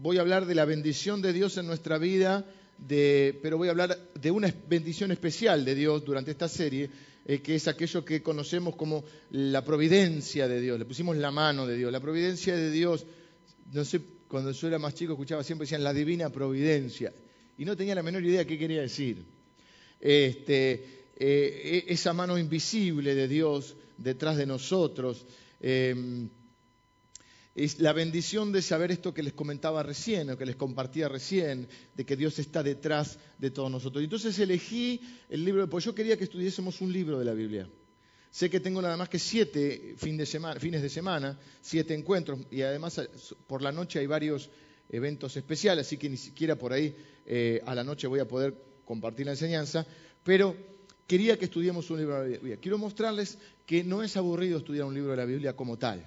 voy a hablar de la bendición de Dios en nuestra vida, pero voy a hablar de una bendición especial de Dios durante esta serie, eh, que es aquello que conocemos como la providencia de Dios. Le pusimos la mano de Dios. La providencia de Dios, no sé, cuando yo era más chico escuchaba siempre decían la divina providencia. Y no tenía la menor idea qué quería decir. Este, eh, e, esa mano invisible de Dios detrás de nosotros. Em, es la bendición de saber esto que les comentaba recién, o que les compartía recién, de que Dios está detrás de todos nosotros. Entonces elegí el libro, pues yo quería que estudiésemos un libro de la Biblia. Sé que tengo nada más que siete fines de semana, siete encuentros, y además por la noche hay varios eventos especiales, así que ni siquiera por ahí eh, a la noche voy a poder compartir la enseñanza, pero quería que estudiemos un libro de la Biblia. Quiero mostrarles que no es aburrido estudiar un libro de la Biblia como tal.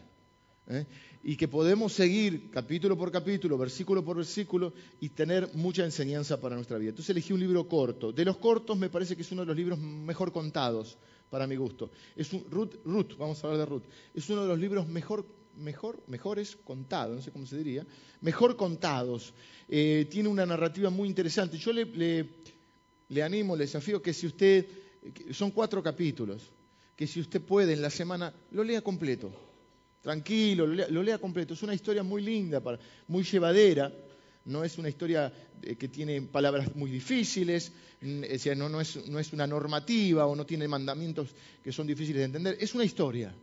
¿eh? Y que podemos seguir capítulo por capítulo, versículo por versículo y tener mucha enseñanza para nuestra vida. Entonces elegí un libro corto. De los cortos me parece que es uno de los libros mejor contados para mi gusto. Es un, Ruth, Ruth, vamos a hablar de Ruth. Es uno de los libros mejor, mejor, mejores contados, no sé cómo se diría, mejor contados. Eh, tiene una narrativa muy interesante. Yo le, le animo, le desafío que si usted, son cuatro capítulos, que si usted puede en la semana, lo lea completo tranquilo, lo lea, completo. Es una historia muy linda, muy llevadera. No es una historia eh, que tiene palabras muy difíciles, no, no, es, no es una normativa o no tiene mandamientos que son difíciles de entender. Es una historia.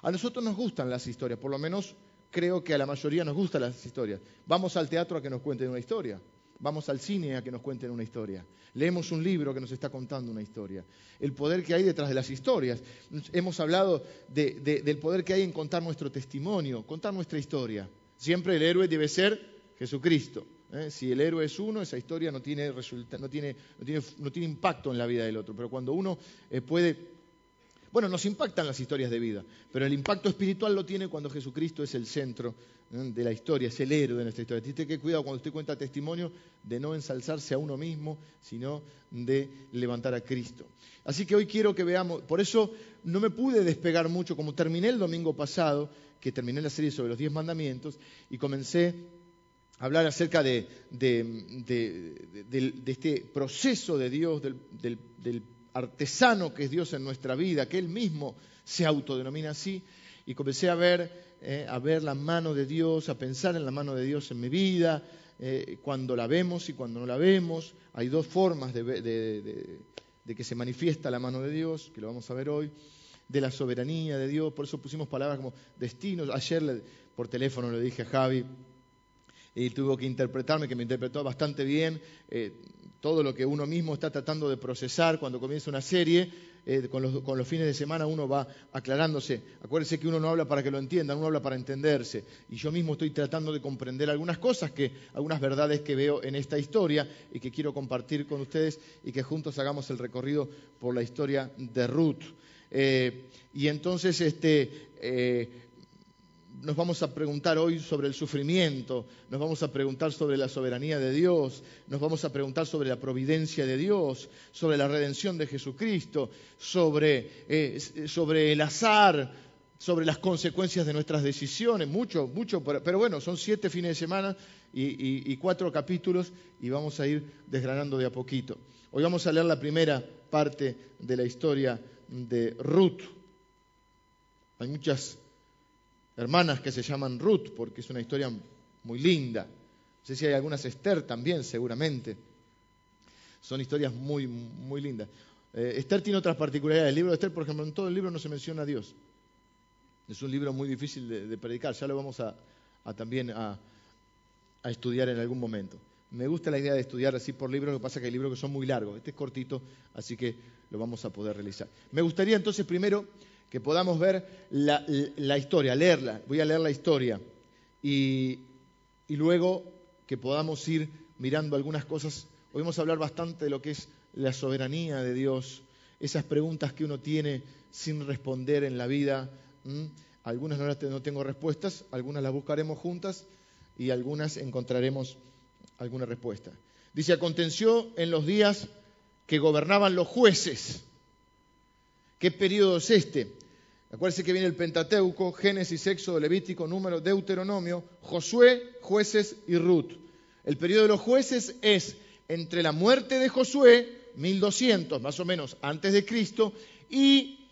A nosotros nos gustan las historias, por lo menos creo que a la mayoría nos gustan las historias. Vamos al teatro a que nos cuenten una historia vamos al cine a que nos cuenten una historia. Leemos un libro que nos está contando una historia. El poder que hay detrás de las historias. Hemos hablado del poder que hay en contar nuestro testimonio, contar nuestra historia. Siempre el héroe debe ser Jesucristo. ¿eh? Si el héroe es uno, esa historia no tiene, no, tiene, impacto en la vida del otro. Pero cuando uno eh, puede bueno, nos impactan las historias de vida, pero el impacto espiritual lo tiene cuando Jesucristo es el centro de la historia, es el héroe de nuestra historia. Tiene que cuidado cuando usted cuenta testimonio de no ensalzarse a uno mismo, sino de levantar a Cristo. Así que hoy quiero que veamos, por eso no me pude despegar mucho, como terminé el domingo pasado, que terminé la serie sobre los diez mandamientos, y comencé a hablar acerca de, este proceso de Dios, del, del artesano que es Dios en nuestra vida, que Él mismo se autodenomina así, y comencé a ver, eh, a ver la mano de Dios, a pensar en la mano de Dios en mi vida, eh, cuando la vemos y cuando no la vemos. Hay dos formas de, que se manifiesta la mano de Dios, que lo vamos a ver hoy, de la soberanía de Dios, por eso pusimos palabras como destinos. Ayer por teléfono le dije a Javi, y tuvo que interpretarme, que me interpretó bastante bien. Eh, todo lo que uno mismo está tratando de procesar cuando comienza una serie, eh, con, los, fines de semana uno va aclarándose. Acuérdense que uno no habla para que lo entiendan, uno habla para entenderse. Y yo mismo estoy tratando de comprender algunas cosas, que, algunas verdades que veo en esta historia y que quiero compartir con ustedes y que juntos hagamos el recorrido por la historia de Ruth. Eh, y entonces este, nos vamos a preguntar hoy sobre el sufrimiento, nos vamos a preguntar sobre la soberanía de Dios, nos vamos a preguntar sobre la providencia de Dios, sobre la redención de Jesucristo, sobre, eh, sobre el azar, sobre las consecuencias de nuestras decisiones, mucho, mucho, pero bueno, son siete fines de semana y, y cuatro capítulos y vamos a ir desgranando de a poquito. Hoy vamos a leer la primera parte de la historia de Ruth. Hay muchas hermanas que se llaman Ruth, porque es una historia muy linda. No sé si hay algunas Esther también, seguramente. Son historias muy, muy lindas. Eh, Esther tiene otras particularidades. El libro de Esther, por ejemplo, en todo el libro no se menciona a Dios. Es un libro muy difícil de, predicar. Ya lo vamos a, también a, estudiar en algún momento. Me gusta la idea de estudiar así por libros, lo que pasa es que hay libros que son muy largos. Este es cortito, así que lo vamos a poder realizar. Me gustaría entonces primero que podamos ver la, historia, leerla. Voy a leer la historia y, luego que podamos ir mirando algunas cosas. Hoy vamos a hablar bastante de lo que es la soberanía de Dios, esas preguntas que uno tiene sin responder en la vida. Algunas no, no tengo respuestas, algunas las buscaremos juntas y algunas encontraremos alguna respuesta. Dice, aconteció en los días que gobernaban los jueces. ¿Qué periodo es este? Acuérdense que viene el Pentateuco, Génesis, Éxodo, Levítico, Número, Deuteronomio, Josué, Jueces y Ruth. El periodo de los jueces es entre la muerte de Josué, 1200 más o menos antes de Cristo, y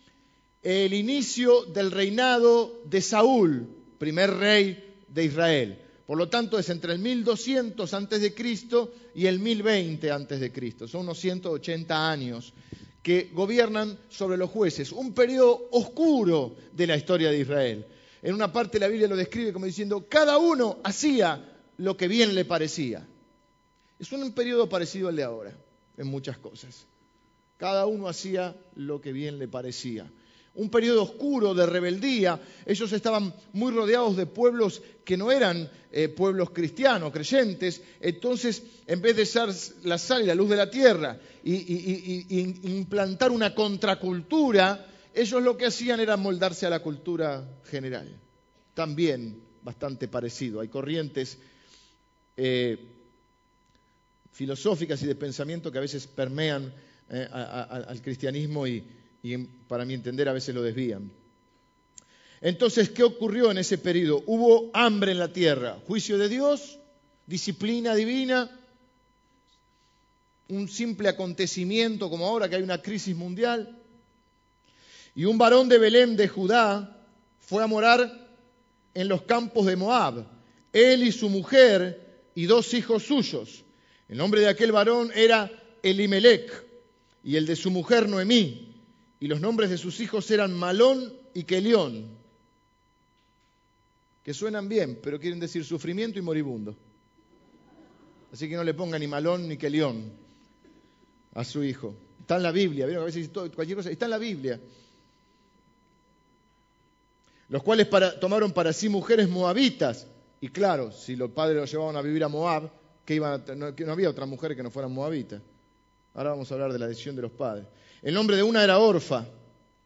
el inicio del reinado de Saúl, primer rey de Israel. Por lo tanto, es entre el 1200 antes de Cristo y el 1020 antes de Cristo. Son unos 180 años que gobiernan sobre los jueces, un periodo oscuro de la historia de Israel. En una parte la Biblia lo describe como diciendo, cada uno hacía lo que bien le parecía. Es un periodo parecido al de ahora, en muchas cosas. Cada uno hacía lo que bien le parecía un periodo oscuro de rebeldía. Ellos estaban muy rodeados de pueblos que no eran eh, pueblos cristianos, creyentes. Entonces, en vez de ser la sal y la luz de la tierra y, implantar una contracultura, ellos lo que hacían era moldarse a la cultura general. También bastante parecido. Hay corrientes eh, filosóficas y de pensamiento que a veces permean eh, al cristianismo y, y para mi entender a veces lo desvían. Entonces, ¿qué ocurrió en ese periodo? Hubo hambre en la tierra, juicio de Dios, disciplina divina, un simple acontecimiento como ahora que hay una crisis mundial. Y un varón de Belén de Judá fue a morar en los campos de Moab, él y su mujer y dos hijos suyos. El nombre de aquel varón era Elimelech y el de su mujer Noemí y los nombres de sus hijos eran Malón y Kelión, que suenan bien, pero quieren decir sufrimiento y moribundo. Así que no le ponga ni Malón ni Kelión a su hijo. Está en la Biblia, ¿vieron? A veces cualquier cosa, está en la Biblia. Los cuales tomaron para sí mujeres moabitas. Y claro, si los padres los llevaban a vivir a Moab, que, iban no, que no había otra mujer que no fueran moabitas. Ahora vamos a hablar de la decisión de los padres. El nombre de una era Orfa,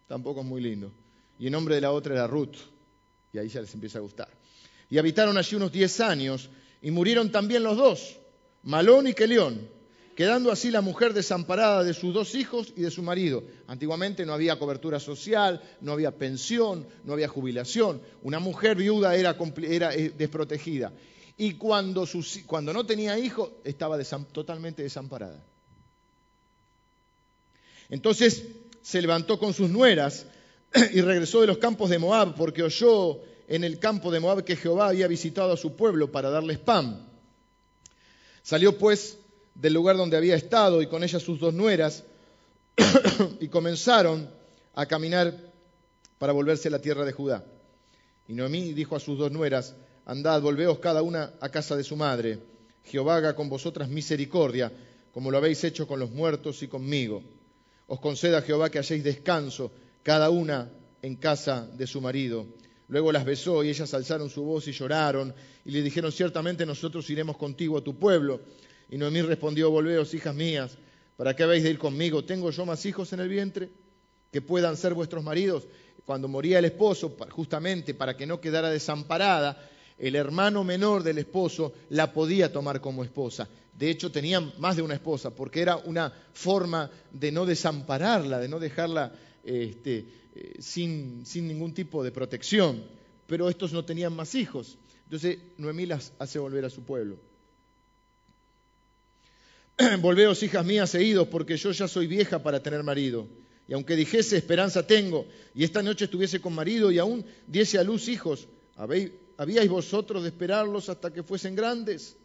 tampoco es muy lindo. Y el nombre de la otra era Ruth. Y ahí ya les empieza a gustar. Y habitaron allí unos diez años y murieron también los dos, Malón y Kelión, quedando así la mujer desamparada de sus dos hijos y de su marido. Antiguamente no había cobertura social, no había pensión, no había jubilación. Una mujer viuda era, eh, desprotegida. Y cuando no tenía hijos, estaba totalmente desamparada. Entonces se levantó con sus nueras y regresó de los campos de Moab porque oyó en el campo de Moab que Jehová había visitado a su pueblo para darles pan. Salió pues del lugar donde había estado y con ella sus dos nueras y comenzaron a caminar para volverse a la tierra de Judá. Y Noemí dijo a sus dos nueras, andad, volveos cada una a casa de su madre. Jehová haga con vosotras misericordia, como lo habéis hecho con los muertos y conmigo. Os conceda Jehová que halléis descanso, cada una en casa de su marido. Luego las besó y ellas alzaron su voz y lloraron y le dijeron, ciertamente nosotros iremos contigo a tu pueblo. Y Noemí respondió, volveos, hijas mías, ¿para qué habéis de ir conmigo? ¿Tengo yo más hijos en el vientre que puedan ser vuestros maridos? Cuando moría el esposo, justamente para que no quedara desamparada, el hermano menor del esposo la podía tomar como esposa. De hecho, tenían más de una esposa, porque era una forma de no desampararla, de no dejarla este, eh, sin, ningún tipo de protección. Pero estos no tenían más hijos. Entonces, Noemí las hace volver a su pueblo. Volveos, hijas mías, e idos, porque yo ya soy vieja para tener marido. Y aunque dijese esperanza tengo, y esta noche estuviese con marido y aún diese a luz hijos, ¿habéis ¿Habíais vosotros de esperarlos hasta que fuesen grandes?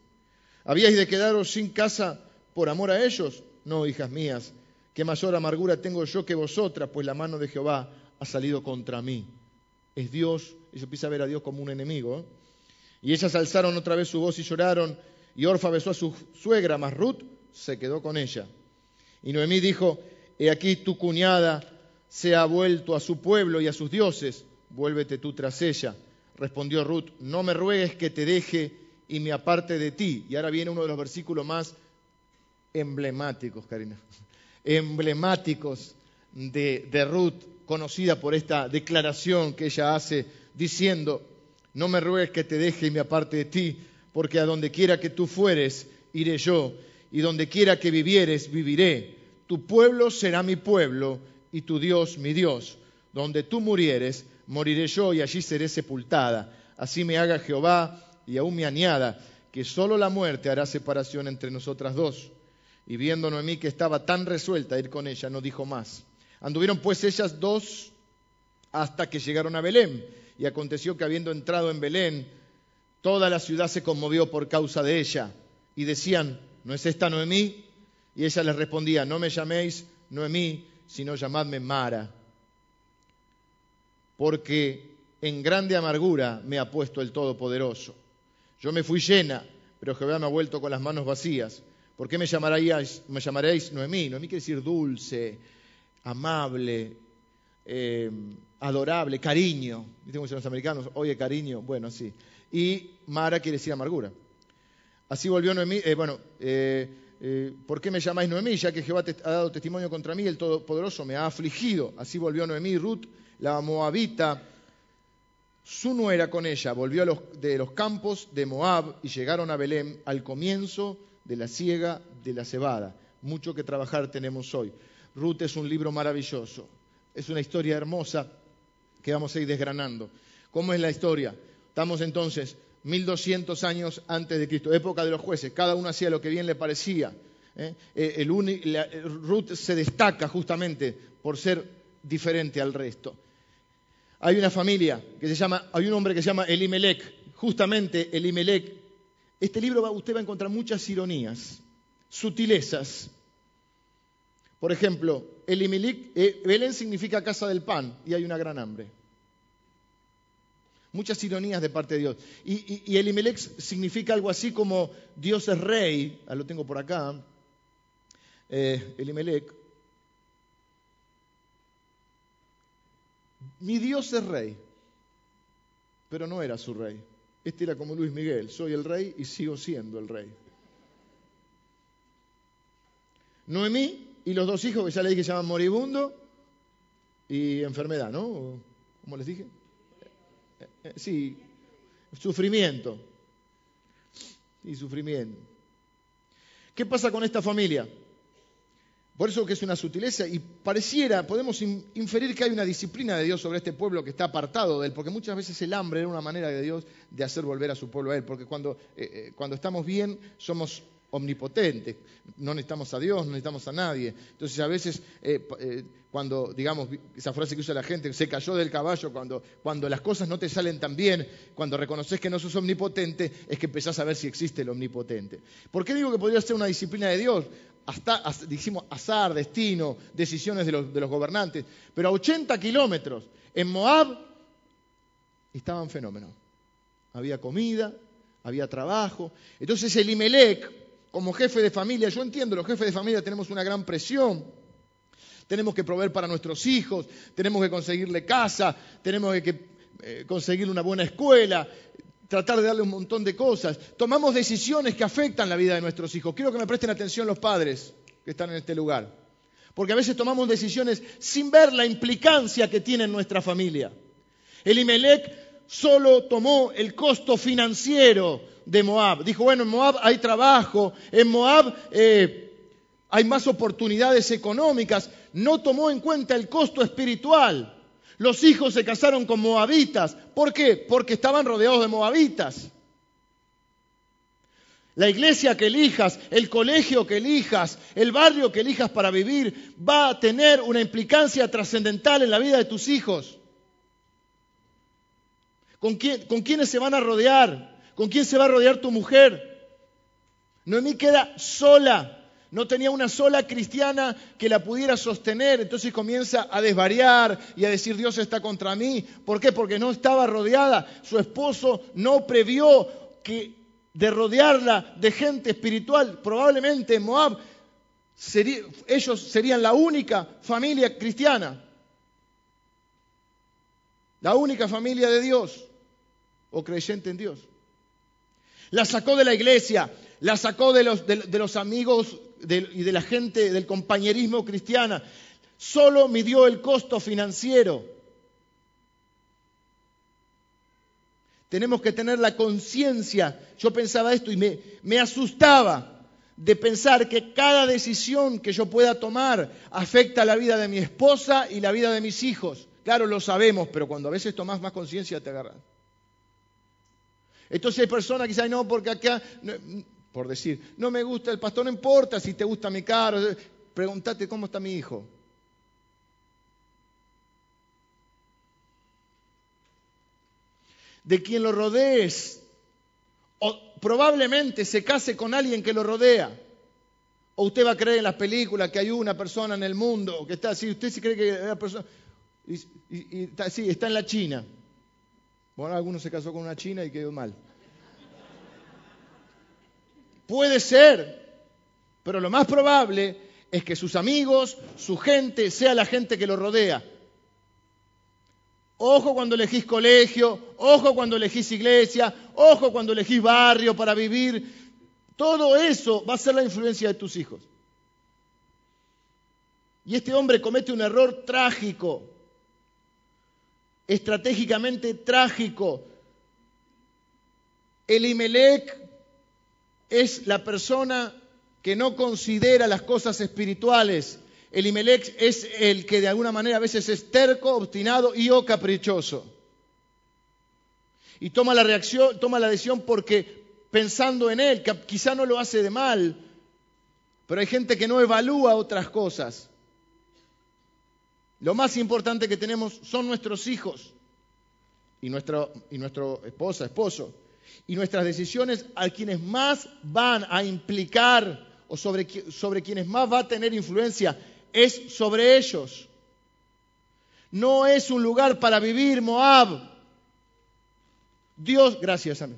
¿Habíais de quedaros sin casa por amor a ellos? No, hijas mías, qué mayor amargura tengo yo que vosotras, pues la mano de Jehová ha salido contra mí. Es Dios, se empieza a ver a Dios como un enemigo. ¿eh? Y ellas alzaron otra vez su voz y lloraron, y Orfa besó a su suegra, mas Ruth se quedó con ella. Y Noemí dijo, he aquí tu cuñada se ha vuelto a su pueblo y a sus dioses, vuélvete tú tras ella. Respondió Ruth, no me ruegues que te deje y me aparte de ti. Y ahora viene uno de los versículos más emblemáticos, Karina, emblemáticos de, Ruth, conocida por esta declaración que ella hace, diciendo, no me ruegues que te deje y me aparte de ti, porque a donde quiera que tú fueres, iré yo, y donde quiera que vivieres, viviré. Tu pueblo será mi pueblo, y tu Dios mi Dios donde tú murieres, moriré yo y allí seré sepultada. Así me haga Jehová y aún me añada, que solo la muerte hará separación entre nosotras dos. Y viendo Noemí que estaba tan resuelta a ir con ella, no dijo más. Anduvieron pues ellas dos hasta que llegaron a Belén. Y aconteció que habiendo entrado en Belén, toda la ciudad se conmovió por causa de ella. Y decían, ¿no es esta Noemí? Y ella les respondía, no me llaméis Noemí, sino llamadme Mara. Porque en grande amargura me ha puesto el Todopoderoso. Yo me fui llena, pero Jehová me ha vuelto con las manos vacías. ¿Por qué me llamaréis, me Noemí? Noemí quiere decir dulce, amable, eh, adorable, cariño. ¿Viste los americanos? Oye, cariño. Bueno, sí. Y Mara quiere decir amargura. Así volvió Noemí. Eh, bueno, eh, ¿por qué me llamáis Noemí? Ya que Jehová te ha dado testimonio contra mí, el Todopoderoso me ha afligido. Así volvió Noemí, Ruth, la Moabita, su nuera con ella, volvió de los campos de Moab y llegaron a Belén al comienzo de la siega de la cebada. Mucho que trabajar tenemos hoy. Ruth es un libro maravilloso, es una historia hermosa que vamos a ir desgranando. ¿Cómo es la historia? Estamos entonces 1200 años antes de Cristo, época de los jueces, cada uno hacía lo que bien le parecía. ¿eh? Eh, Ruth se destaca justamente por ser diferente al resto. Hay una familia que se llama, hay un hombre que se llama Elimelech, justamente Elimelech. Este libro usted va a encontrar muchas ironías, sutilezas. Por ejemplo, Elimelech, eh, Belén significa casa del pan y hay una gran hambre. Muchas ironías de parte de Dios. Y, Elimelech significa algo así como Dios es rey, ah, lo tengo por acá, eh, Elimelech, Mi Dios es rey, pero no era su rey. Este era como Luis Miguel, soy el rey y sigo siendo el rey. Noemí y los dos hijos que ya le dije se llaman moribundo y enfermedad, ¿no? ¿Cómo les dije? Eh, eh, sí, sufrimiento. Y sufrimiento. ¿Qué pasa con esta familia? Por eso que es una sutileza y pareciera, podemos inferir que hay una disciplina de Dios sobre este pueblo que está apartado de él, porque muchas veces el hambre era una manera de Dios de hacer volver a su pueblo a él, porque cuando, eh, eh, cuando estamos bien somos omnipotentes, no necesitamos a Dios, no necesitamos a nadie. Entonces a veces eh, cuando, digamos, esa frase que usa la gente, se cayó del caballo, cuando, cuando las cosas no te salen tan bien, cuando reconoces que no sos omnipotente, es que empezás a ver si existe el omnipotente. ¿Por qué digo que podría ser una disciplina de Dios? Hasta, dijimos, azar, destino, decisiones de los, gobernantes, pero a 80 kilómetros en Moab estaban fenómenos. Había comida, había trabajo. Entonces el Imelec, como jefe de familia, yo entiendo, los jefes de familia tenemos una gran presión. Tenemos que proveer para nuestros hijos, tenemos que conseguirle casa, tenemos que eh, conseguirle una buena escuela, tratar de darle un montón de cosas. Tomamos decisiones que afectan la vida de nuestros hijos. Quiero que me presten atención los padres que están en este lugar. Porque a veces tomamos decisiones sin ver la implicancia que tiene en nuestra familia. Elimelech solo tomó el costo financiero de Moab. Dijo, bueno, en Moab hay trabajo, en Moab eh, hay más oportunidades económicas. No tomó en cuenta el costo espiritual. Los hijos se casaron con moabitas. ¿Por qué? Porque estaban rodeados de moabitas. La iglesia que elijas, el colegio que elijas, el barrio que elijas para vivir, va a tener una implicancia trascendental en la vida de tus hijos. ¿Con, quién, ¿Con quiénes se van a rodear? ¿Con quién se va a rodear tu mujer? Noemí queda sola no tenía una sola cristiana que la pudiera sostener, entonces comienza a desvariar y a decir Dios está contra mí. ¿Por qué? Porque no estaba rodeada. Su esposo no previó que de rodearla de gente espiritual, probablemente en Moab, ellos serían la única familia cristiana, la única familia de Dios o creyente en Dios. La sacó de la iglesia, la sacó de los amigos y de la gente del compañerismo cristiana, solo midió el costo financiero. Tenemos que tener la conciencia. Yo pensaba esto y me, me asustaba de pensar que cada decisión que yo pueda tomar afecta la vida de mi esposa y la vida de mis hijos Claro, lo sabemos, pero cuando a veces tomás más conciencia te agarras. Entonces hay personas que dicen, no, porque acá, por decir, no me gusta el pastor, no importa si te gusta mi carro, pregúntate cómo está mi hijo. De quien lo rodees, o probablemente se case con alguien que lo rodea. O usted va a creer en las películas que hay una persona en el mundo que está así, usted sí cree que una persona, y, está está en la China. Bueno, alguno se casó con una china y quedó mal. Puede ser, pero lo más probable es que sus amigos, su gente, sea la gente que lo rodea. Ojo cuando elegís colegio, ojo cuando elegís iglesia, ojo cuando elegís barrio para vivir. Todo eso va a ser la influencia de tus hijos. Y este hombre comete un error trágico estratégicamente trágico. Elimelech es la persona que no considera las cosas espirituales. Elimelech es el que de alguna manera a veces es terco, obstinado y o caprichoso. Y toma la reacción, toma la decisión porque pensando en él, que quizá no lo hace de mal, pero hay gente que no evalúa otras cosas. Lo más importante que tenemos son nuestros hijos y, nuestro, y nuestro esposa, esposo. Y nuestras decisiones a quienes más van a implicar o sobre, sobre quienes más va a tener influencia es sobre ellos. No es un lugar para vivir Moab. Dios, gracias a mí.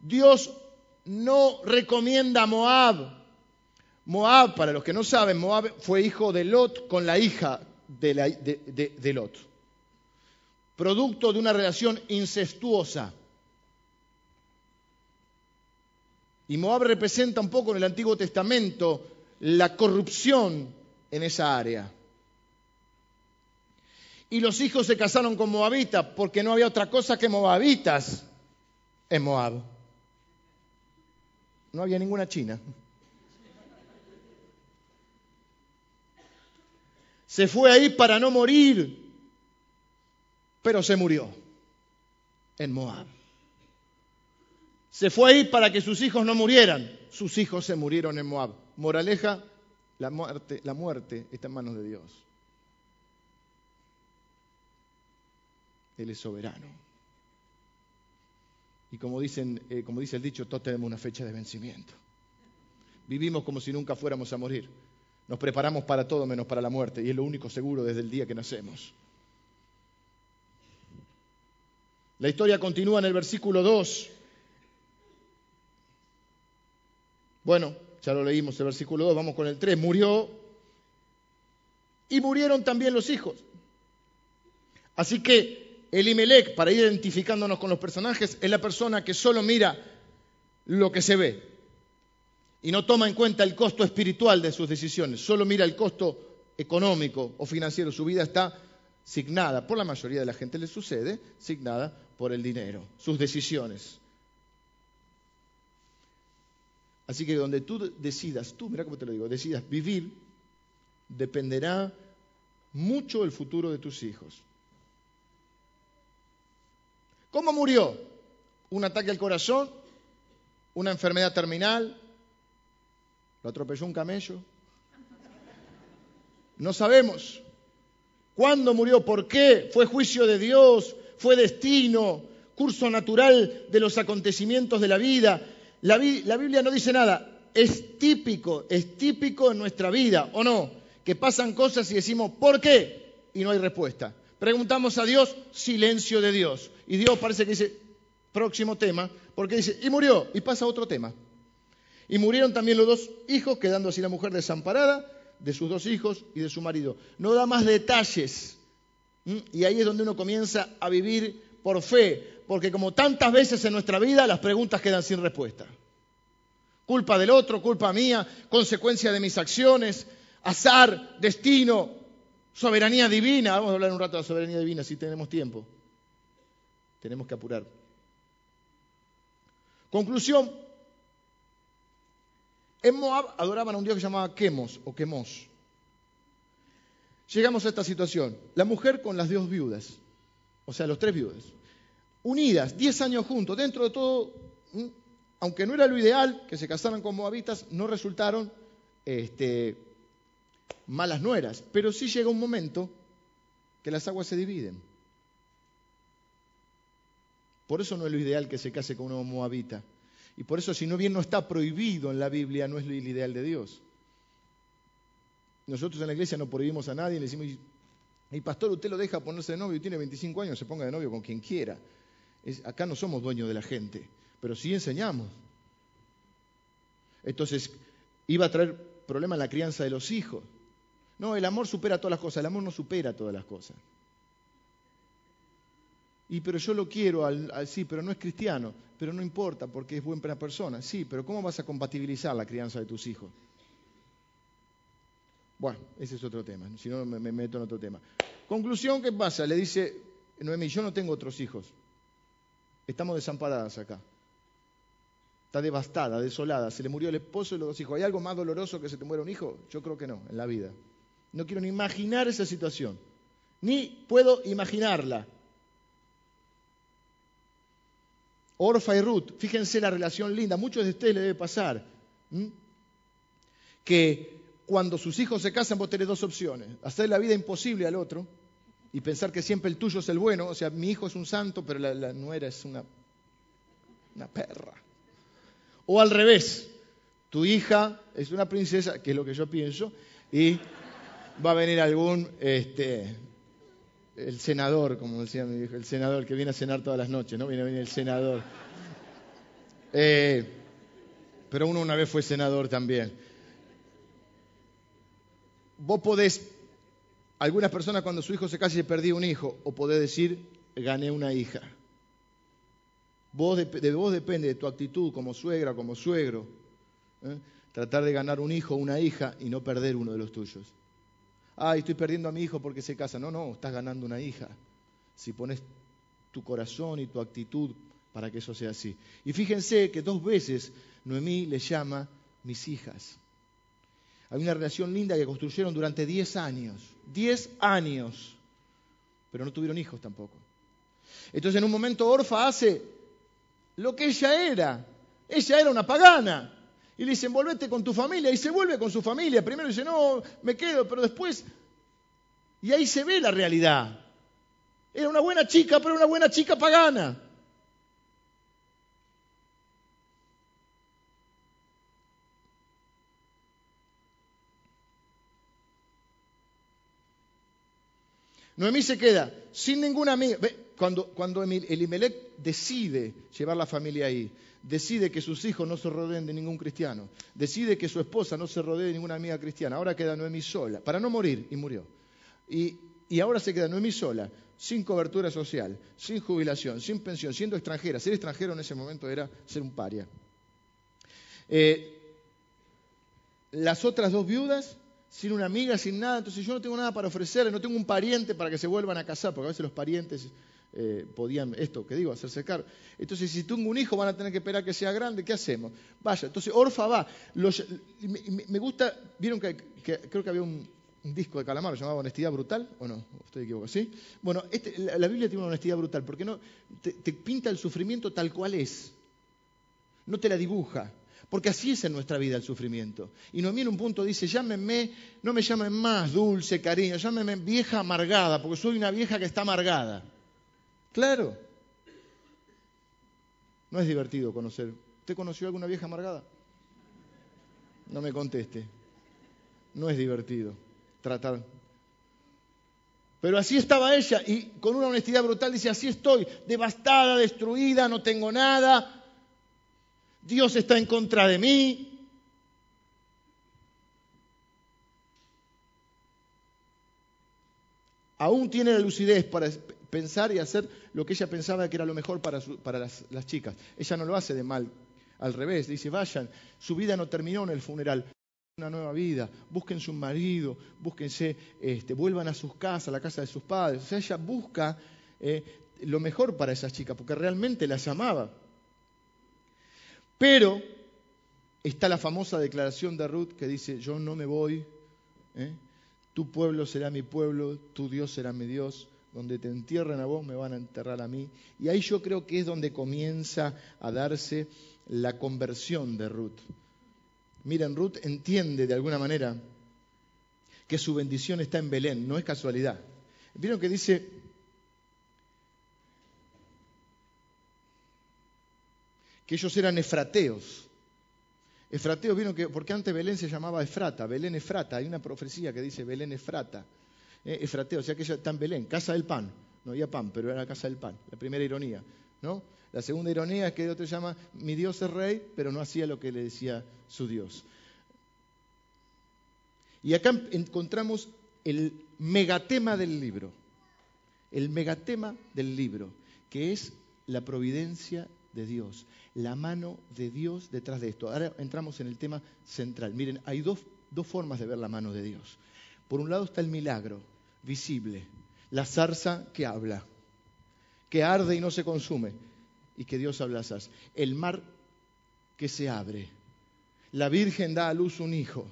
Dios no recomienda Moab. Moab, para los que no saben, Moab fue hijo de Lot con la hija de, Lot. Producto de una relación incestuosa. Y Moab representa un poco en el Antiguo Testamento la corrupción en esa área. Y los hijos se casaron con moabitas porque no había otra cosa que moabitas en Moab. No había ninguna china. Se fue ahí para no morir, pero se murió en Moab. Se fue ahí para que sus hijos no murieran. Sus hijos se murieron en Moab. Moraleja, la muerte, la muerte está en manos de Dios. Él es soberano. Y como, dicen, eh, como dice el dicho, todos tenemos una fecha de vencimiento. Vivimos como si nunca fuéramos a morir. Nos preparamos para todo menos para la muerte y es lo único seguro desde el día que nacemos. La historia continúa en el versículo 2. Bueno, ya lo leímos el versículo 2, vamos con el 3. Murió y murieron también los hijos. Así que Elimelech, para ir identificándonos con los personajes, es la persona que solo mira lo que se ve y no toma en cuenta el costo espiritual de sus decisiones, solo mira el costo económico o financiero. Su vida está signada, por la mayoría de la gente le sucede, signada por el dinero, sus decisiones. Así que donde tú decidas, tú, mira cómo te lo digo, decidas vivir, dependerá mucho el futuro de tus hijos. ¿Cómo murió? ¿Un ataque al corazón? ¿Una enfermedad terminal? ¿Lo atropelló un camello? No sabemos. ¿Cuándo murió? ¿Por qué? ¿Fue juicio de Dios? ¿Fue destino? ¿Curso natural de los acontecimientos de la vida? La, la Biblia no dice nada. Es típico, es típico en nuestra vida, ¿o no? Que pasan cosas y decimos, ¿por qué? Y no hay respuesta. Preguntamos a Dios, silencio de Dios. Y Dios parece que dice, próximo tema, porque dice, y murió, y pasa otro tema. Y murieron también los dos hijos, quedando así la mujer desamparada de sus dos hijos y de su marido. No da más detalles. Y ahí es donde uno comienza a vivir por fe, porque como tantas veces en nuestra vida las preguntas quedan sin respuesta. Culpa del otro, culpa mía, consecuencia de mis acciones, azar, destino, soberanía divina. Vamos a hablar un rato de soberanía divina si tenemos tiempo. Tenemos que apurar. Conclusión, en Moab adoraban a un dios que se llamaba Quemos o Quemos. llegamos a esta situación. La mujer con las dos viudas, o sea, los tres viudas, unidas, diez años juntos, dentro de todo, aunque no era lo ideal que se casaran con moabitas, no resultaron este, malas nueras, pero sí llega un momento que las aguas se dividen. Por eso no es lo ideal que se case con una moabita. Y por eso, si no bien no está prohibido en la Biblia, no es lo ideal de Dios. Nosotros en la iglesia no prohibimos a nadie, le decimos, y pastor, usted lo deja ponerse de novio, tiene 25 años, se ponga de novio con quien quiera. Acá no somos dueños de la gente, pero sí enseñamos. Entonces, iba a traer problema en la crianza de los hijos. No, el amor supera todas las cosas, el amor no supera todas las cosas. Y pero yo lo quiero, al, sí, pero no es cristiano, pero no importa porque es buena persona. Sí, pero ¿cómo vas a compatibilizar la crianza de tus hijos? Bueno, ese es otro tema, si no me, meto en otro tema. Conclusión, ¿qué pasa? Le dice Noemí, yo no tengo otros hijos. Estamos desamparadas acá. Está devastada, desolada. Se le murió el esposo y los dos hijos. ¿Hay algo más doloroso que se te muera un hijo? Yo creo que no, en la vida. No quiero ni imaginar esa situación. Ni puedo imaginarla. Orfa y Ruth, fíjense la relación linda, muchos de ustedes le debe pasar, que cuando sus hijos se casan vos tenés dos opciones, hacer la vida imposible al otro y pensar que siempre el tuyo es el bueno, o sea, mi hijo es un santo, pero la, nuera es una, una perra. O al revés, tu hija es una princesa, que es lo que yo pienso, y va a venir algún este, el senador, como decía mi hijo, el senador que viene a cenar todas las noches, ¿no? Viene a venir el senador. Eh, pero uno una vez fue senador también. Vos podés, algunas personas cuando su hijo se casa y perdí un hijo, o podés decir, gané una hija. Vos, de, vos depende de tu actitud como suegra, como suegro, ¿eh? tratar de ganar un hijo o una hija y no perder uno de los tuyos ay, estoy perdiendo a mi hijo porque se casa. No, no, estás ganando una hija. Si pones tu corazón y tu actitud para que eso sea así. Y fíjense que dos veces Noemí le llama mis hijas. Hay una relación linda que construyeron durante 10 años. 10 años. Pero no tuvieron hijos tampoco. Entonces en un momento Orfa hace lo que ella era. Ella era una pagana. Y le dicen, volvete con tu familia. Y se vuelve con su familia. Primero dice, no, me quedo, pero después... Y ahí se ve la realidad. Era una buena chica, pero una buena chica pagana. Noemí se queda sin ninguna amiga. Cuando, cuando Elimelech decide llevar la familia ahí, decide que sus hijos no se rodeen de ningún cristiano, decide que su esposa no se rodee de ninguna amiga cristiana, ahora queda Noemí sola, para no morir, y murió. Y, ahora se queda Noemí sola, sin cobertura social, sin jubilación, sin pensión, siendo extranjera. Ser extranjero en ese momento era ser un paria. Eh, las otras dos viudas, sin una amiga, sin nada, entonces yo no tengo nada para ofrecerle, no tengo un pariente para que se vuelvan a casar, porque a veces los parientes eh, podían, esto que digo, hacerse cargo. Entonces, si tengo un hijo, van a tener que esperar que sea grande, ¿qué hacemos? Vaya, entonces Orfa va. me, gusta, vieron que, creo que había un, disco de Calamaro llamado Honestidad Brutal, ¿o no? Estoy equivocado, ¿sí? Bueno, este, la, Biblia tiene una honestidad brutal, porque no, te pinta el sufrimiento tal cual es. No te la dibuja. Porque así es en nuestra vida el sufrimiento. Y Noemí en un punto dice, llámenme, no me llamen más dulce, cariño, llámenme vieja amargada, porque soy una vieja que está amargada. Claro. No es divertido conocer. ¿Usted conoció alguna vieja amargada? No me conteste. No es divertido tratar. Pero así estaba ella y con una honestidad brutal dice, así estoy, devastada, destruida, no tengo nada. Dios está en contra de mí. Aún tiene la lucidez para pensar y hacer lo que ella pensaba que era lo mejor para, las, chicas. Ella no lo hace de mal, al revés, dice, vayan, su vida no terminó en el funeral, una nueva vida, búsquense un marido, búsquense, este, vuelvan a sus casas, a la casa de sus padres. O sea, ella busca eh, lo mejor para esas chicas, porque realmente las amaba. Pero está la famosa declaración de Ruth que dice, yo no me voy, ¿eh? Tu pueblo será mi pueblo, tu Dios será mi Dios. Donde te entierren a vos, me van a enterrar a mí. Y ahí yo creo que es donde comienza a darse la conversión de Ruth. Miren, Ruth entiende de alguna manera que su bendición está en Belén, no es casualidad. ¿Vieron que dice que ellos eran efrateos? Efrateos, vieron que, porque antes Belén se llamaba Efrata, Belén Efrata, hay una profecía que dice Belén Efrata, eh, Efrateo, o sea que ella está en Belén, casa del pan, no había pan, pero era la casa del pan, la primera ironía, ¿no? La segunda ironía es que otro llama, mi Dios es rey, pero no hacía lo que le decía su Dios. Y acá encontramos el megatema del libro, el megatema del libro, que es la providencia de Dios, la mano de Dios detrás de esto. Ahora entramos en el tema central. Miren, hay dos, dos formas de ver la mano de Dios. Por un lado está el milagro visible, la zarza que habla, que arde y no se consume y que Dios habla El mar que se abre. La Virgen da a luz un hijo.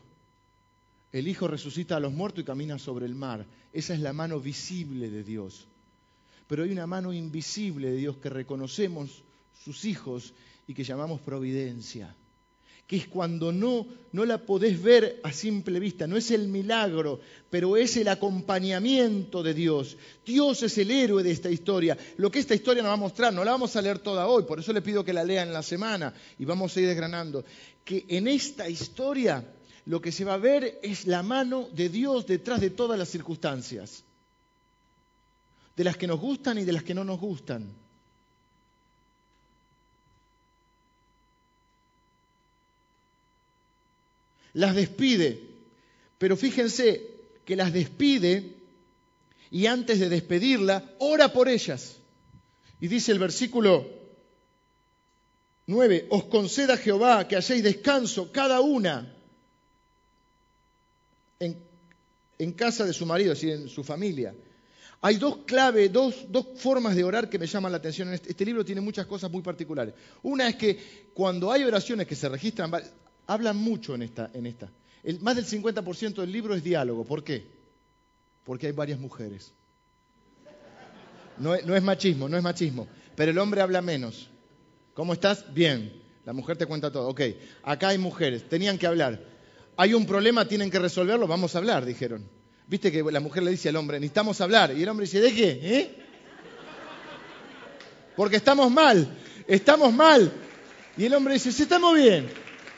El hijo resucita a los muertos y camina sobre el mar. Esa es la mano visible de Dios. Pero hay una mano invisible de Dios que reconocemos sus hijos y que llamamos providencia que es cuando no, no la podés ver a simple vista, no es el milagro, pero es el acompañamiento de Dios. Dios es el héroe de esta historia. Lo que esta historia nos va a mostrar, no la vamos a leer toda hoy, por eso le pido que la lean en la semana y vamos a ir desgranando, que en esta historia lo que se va a ver es la mano de Dios detrás de todas las circunstancias, de las que nos gustan y de las que no nos gustan. Las despide, pero fíjense que las despide y antes de despedirla, ora por ellas. Y dice el versículo 9, os conceda Jehová que hayáis descanso cada una en, casa de su marido, es en su familia. Hay dos claves, dos, dos, formas de orar que me llaman la atención. Este, este, libro tiene muchas cosas muy particulares. Una es que cuando hay oraciones que se registran, hablan mucho en esta. En esta. El, más del 50% del libro es diálogo. ¿Por qué? Porque hay varias mujeres. No, no es machismo, no es machismo. Pero el hombre habla menos. ¿Cómo estás? Bien. La mujer te cuenta todo. Ok, acá hay mujeres, tenían que hablar. Hay un problema, tienen que resolverlo, vamos a hablar, dijeron. Viste que la mujer le dice al hombre, necesitamos hablar. Y el hombre dice, ¿de qué? ¿Eh? Porque estamos mal, estamos mal. Y el hombre dice, sí, estamos bien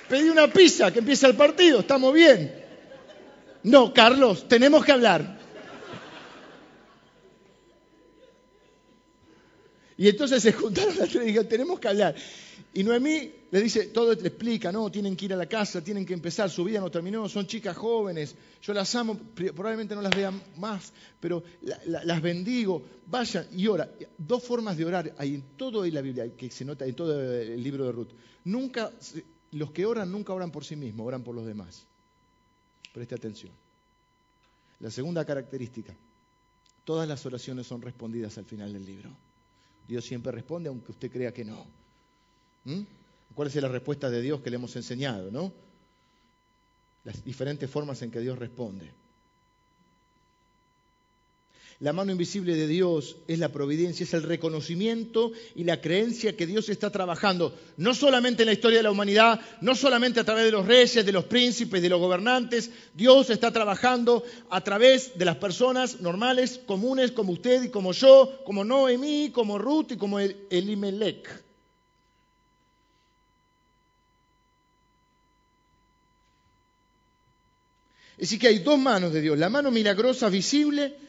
pedí una pizza, que empieza el partido, estamos bien. No, Carlos, tenemos que hablar. Y entonces se juntaron las tres y dijeron, tenemos que hablar. Y Noemí le dice, todo le explica, no, tienen que ir a la casa, tienen que empezar, su vida no terminó, son chicas jóvenes, yo las amo, probablemente no las vean más, pero las bendigo, vayan y ora. Dos formas de orar hay en todo la Biblia, que se nota en todo el libro de Ruth. Nunca los que oran nunca oran por sí mismos, oran por los demás. Preste atención. La segunda característica, todas las oraciones son respondidas al final del libro. Dios siempre responde aunque usted crea que no. ¿Mm? ¿Cuál es la respuesta de Dios que le hemos enseñado? ¿no? Las diferentes formas en que Dios responde. La mano invisible de Dios es la providencia, es el reconocimiento y la creencia que Dios está trabajando, no solamente en la historia de la humanidad, no solamente a través de los reyes, de los príncipes, de los gobernantes, Dios está trabajando a través de las personas normales, comunes, como usted y como yo, como Noemí, como Ruth y como Elimelech. Decir, que hay dos manos de Dios, la mano milagrosa visible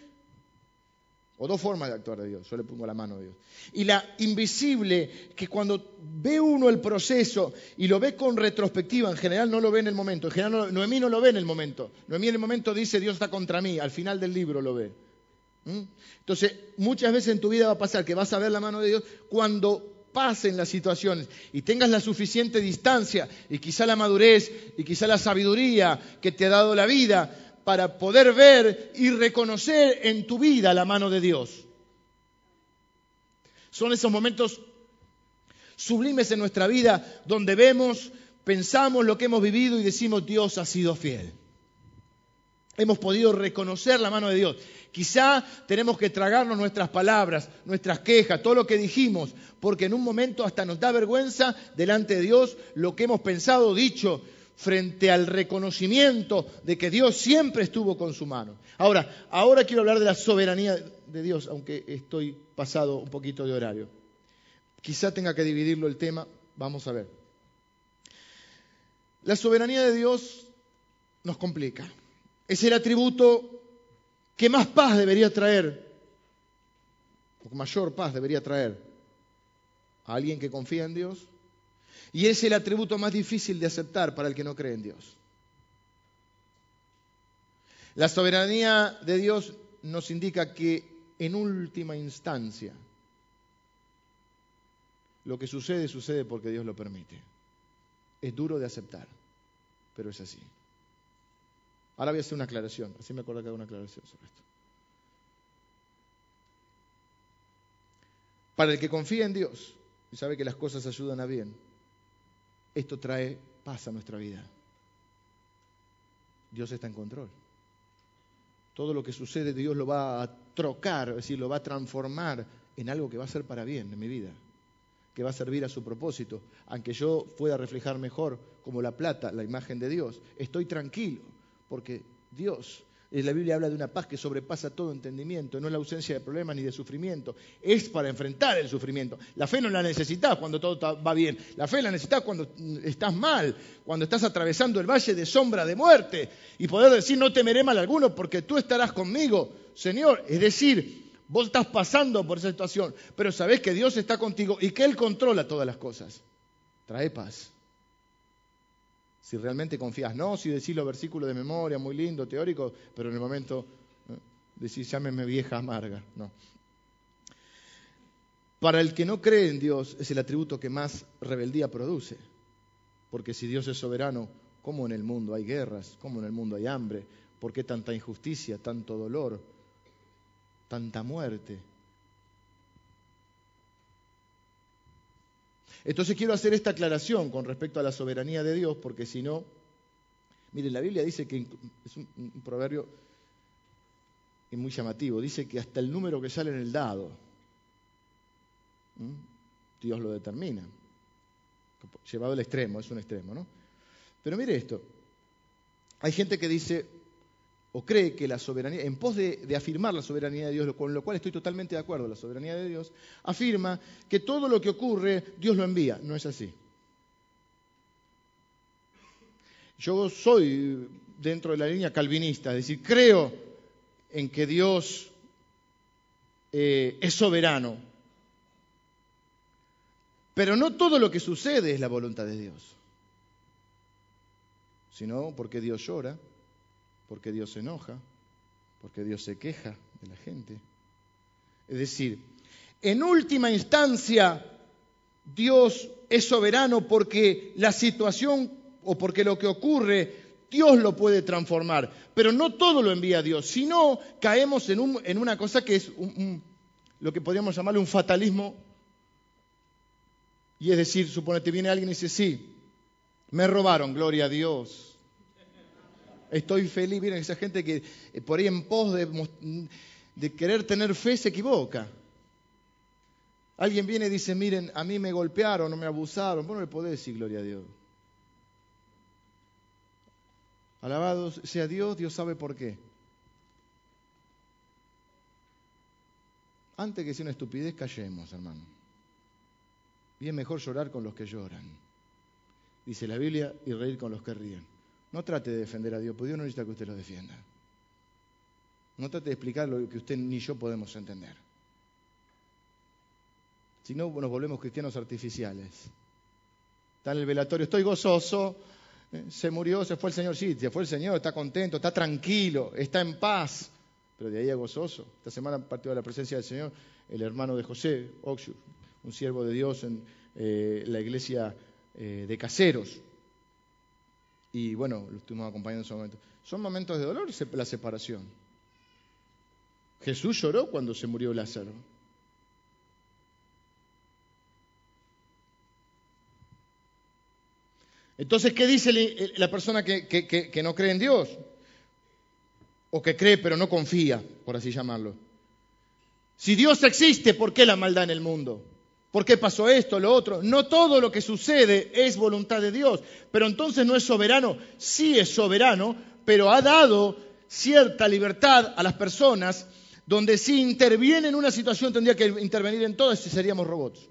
o dos formas de actuar de Dios, yo le pongo la mano a Dios. Y la invisible, que cuando ve uno el proceso y lo ve con retrospectiva, en general no lo ve en el momento, en general Noemí no lo ve en el momento. Noemí en el momento dice Dios está contra mí, al final del libro lo ve. ¿Mm? Entonces, muchas veces en tu vida va a pasar que vas a ver la mano de Dios cuando pasen las situaciones y tengas la suficiente distancia y quizá la madurez y quizá la sabiduría que te ha dado la vida para poder ver y reconocer en tu vida la mano de Dios. Son esos momentos sublimes en nuestra vida donde vemos, pensamos lo que hemos vivido y decimos Dios ha sido fiel. hemos podido reconocer la mano de Dios. Quizá tenemos que tragarnos nuestras palabras, nuestras quejas, todo lo que dijimos, porque en un momento hasta nos da vergüenza delante de Dios lo que hemos pensado, dicho, frente al reconocimiento de que Dios siempre estuvo con su mano. Ahora, ahora quiero hablar de la soberanía de Dios, aunque estoy pasado un poquito de horario. Quizá tenga que dividirlo el tema, vamos a ver. La soberanía de Dios nos complica. Es el atributo que más paz debería traer, o mayor paz debería traer a alguien que confía en Dios, y es el atributo más difícil de aceptar para el que no cree en Dios. La soberanía de Dios nos indica que en última instancia lo que sucede sucede porque Dios lo permite. Es duro de aceptar, pero es así. Ahora voy a hacer una aclaración, así me acuerdo que hago una aclaración sobre esto. Para el que confía en Dios y sabe que las cosas ayudan a bien, esto trae paz a nuestra vida. Dios está en control. Todo lo que sucede, Dios lo va a trocar, es decir, lo va a transformar en algo que va a ser para bien en mi vida, que va a servir a su propósito. Aunque yo pueda reflejar mejor como la plata, la imagen de Dios, estoy tranquilo porque Dios, la Biblia habla de una paz que sobrepasa todo entendimiento, no es la ausencia de problemas ni de sufrimiento, es para enfrentar el sufrimiento. La fe no la necesitas cuando todo va bien, la fe la necesitas cuando mm, estás mal, cuando estás atravesando el valle de sombra de muerte y poder decir no temeré mal alguno porque tú estarás conmigo, Señor. Es decir, vos estás pasando por esa situación, pero sabés que Dios está contigo y que Él controla todas las cosas. Trae paz si realmente confías. No si decís los versículos de memoria, muy lindo, teórico, pero en el momento decís, llámeme vieja amarga. No. Para el que no cree en Dios es el atributo que más rebeldía produce. Porque si Dios es soberano, ¿cómo en el mundo hay guerras? ¿Cómo en el mundo hay hambre? ¿Por qué tanta injusticia, tanto dolor, tanta muerte? Entonces quiero hacer esta aclaración con respecto a la soberanía de Dios, porque si no, miren, la Biblia dice que es un, proverbio muy llamativo, dice que hasta el número que sale en el dado, Dios lo determina, llevado al extremo, es un extremo, ¿no? Pero mire esto, hay gente que dice, o cree que la soberanía, en pos de, afirmar la soberanía de Dios, con lo cual estoy totalmente de acuerdo, la soberanía de Dios, afirma que todo lo que ocurre Dios lo envía. No es así. Yo soy dentro de la línea calvinista, es decir, creo en que Dios eh, es soberano, pero no todo lo que sucede es la voluntad de Dios, sino porque Dios llora, porque Dios se enoja, porque Dios se queja de la gente. Es decir, en última instancia, Dios es soberano porque la situación o porque lo que ocurre, Dios lo puede transformar. Pero no todo lo envía Dios, sino caemos en, en una cosa que es lo que podríamos llamarle un fatalismo. Y es decir, suponete, viene alguien y dice, sí, me robaron, gloria a Dios. Estoy feliz. Miren, esa gente que eh, por ahí en pos de, querer tener fe se equivoca. Alguien viene y dice, miren, a mí me golpearon, no me abusaron. Vos no le podés decir gloria a Dios. Alabado sea Dios, Dios sabe por qué. Antes que sea una estupidez, callemos, hermano. Es mejor llorar con los que lloran. Dice la Biblia, y reír con los que ríen. No trate de defender a Dios, porque Dios no necesita que usted lo defienda. No trate de explicar lo que usted ni yo podemos entender. Si no, nos volvemos cristianos artificiales. Está en el velatorio, estoy gozoso, eh, se murió, se fue el Señor, sí, se fue el Señor, está contento, está tranquilo, está en paz, pero de ahí a gozoso. Esta semana partió de la presencia del Señor el hermano de José, Oxu, un siervo de Dios en eh, la iglesia eh, de Caseros y bueno, lo estuvimos acompañando en ese momento. Son momentos de dolor la separación. Jesús lloró cuando se murió Lázaro. Entonces, ¿qué dice la persona que, no cree en Dios? o que cree pero no confía, por así llamarlo. Si Dios existe, ¿por qué la maldad en el mundo? ¿Por qué pasó esto, lo otro? No todo lo que sucede es voluntad de Dios, pero entonces no es soberano. Sí es soberano, pero ha dado cierta libertad a las personas donde si interviene en una situación tendría que intervenir en todas y seríamos robots.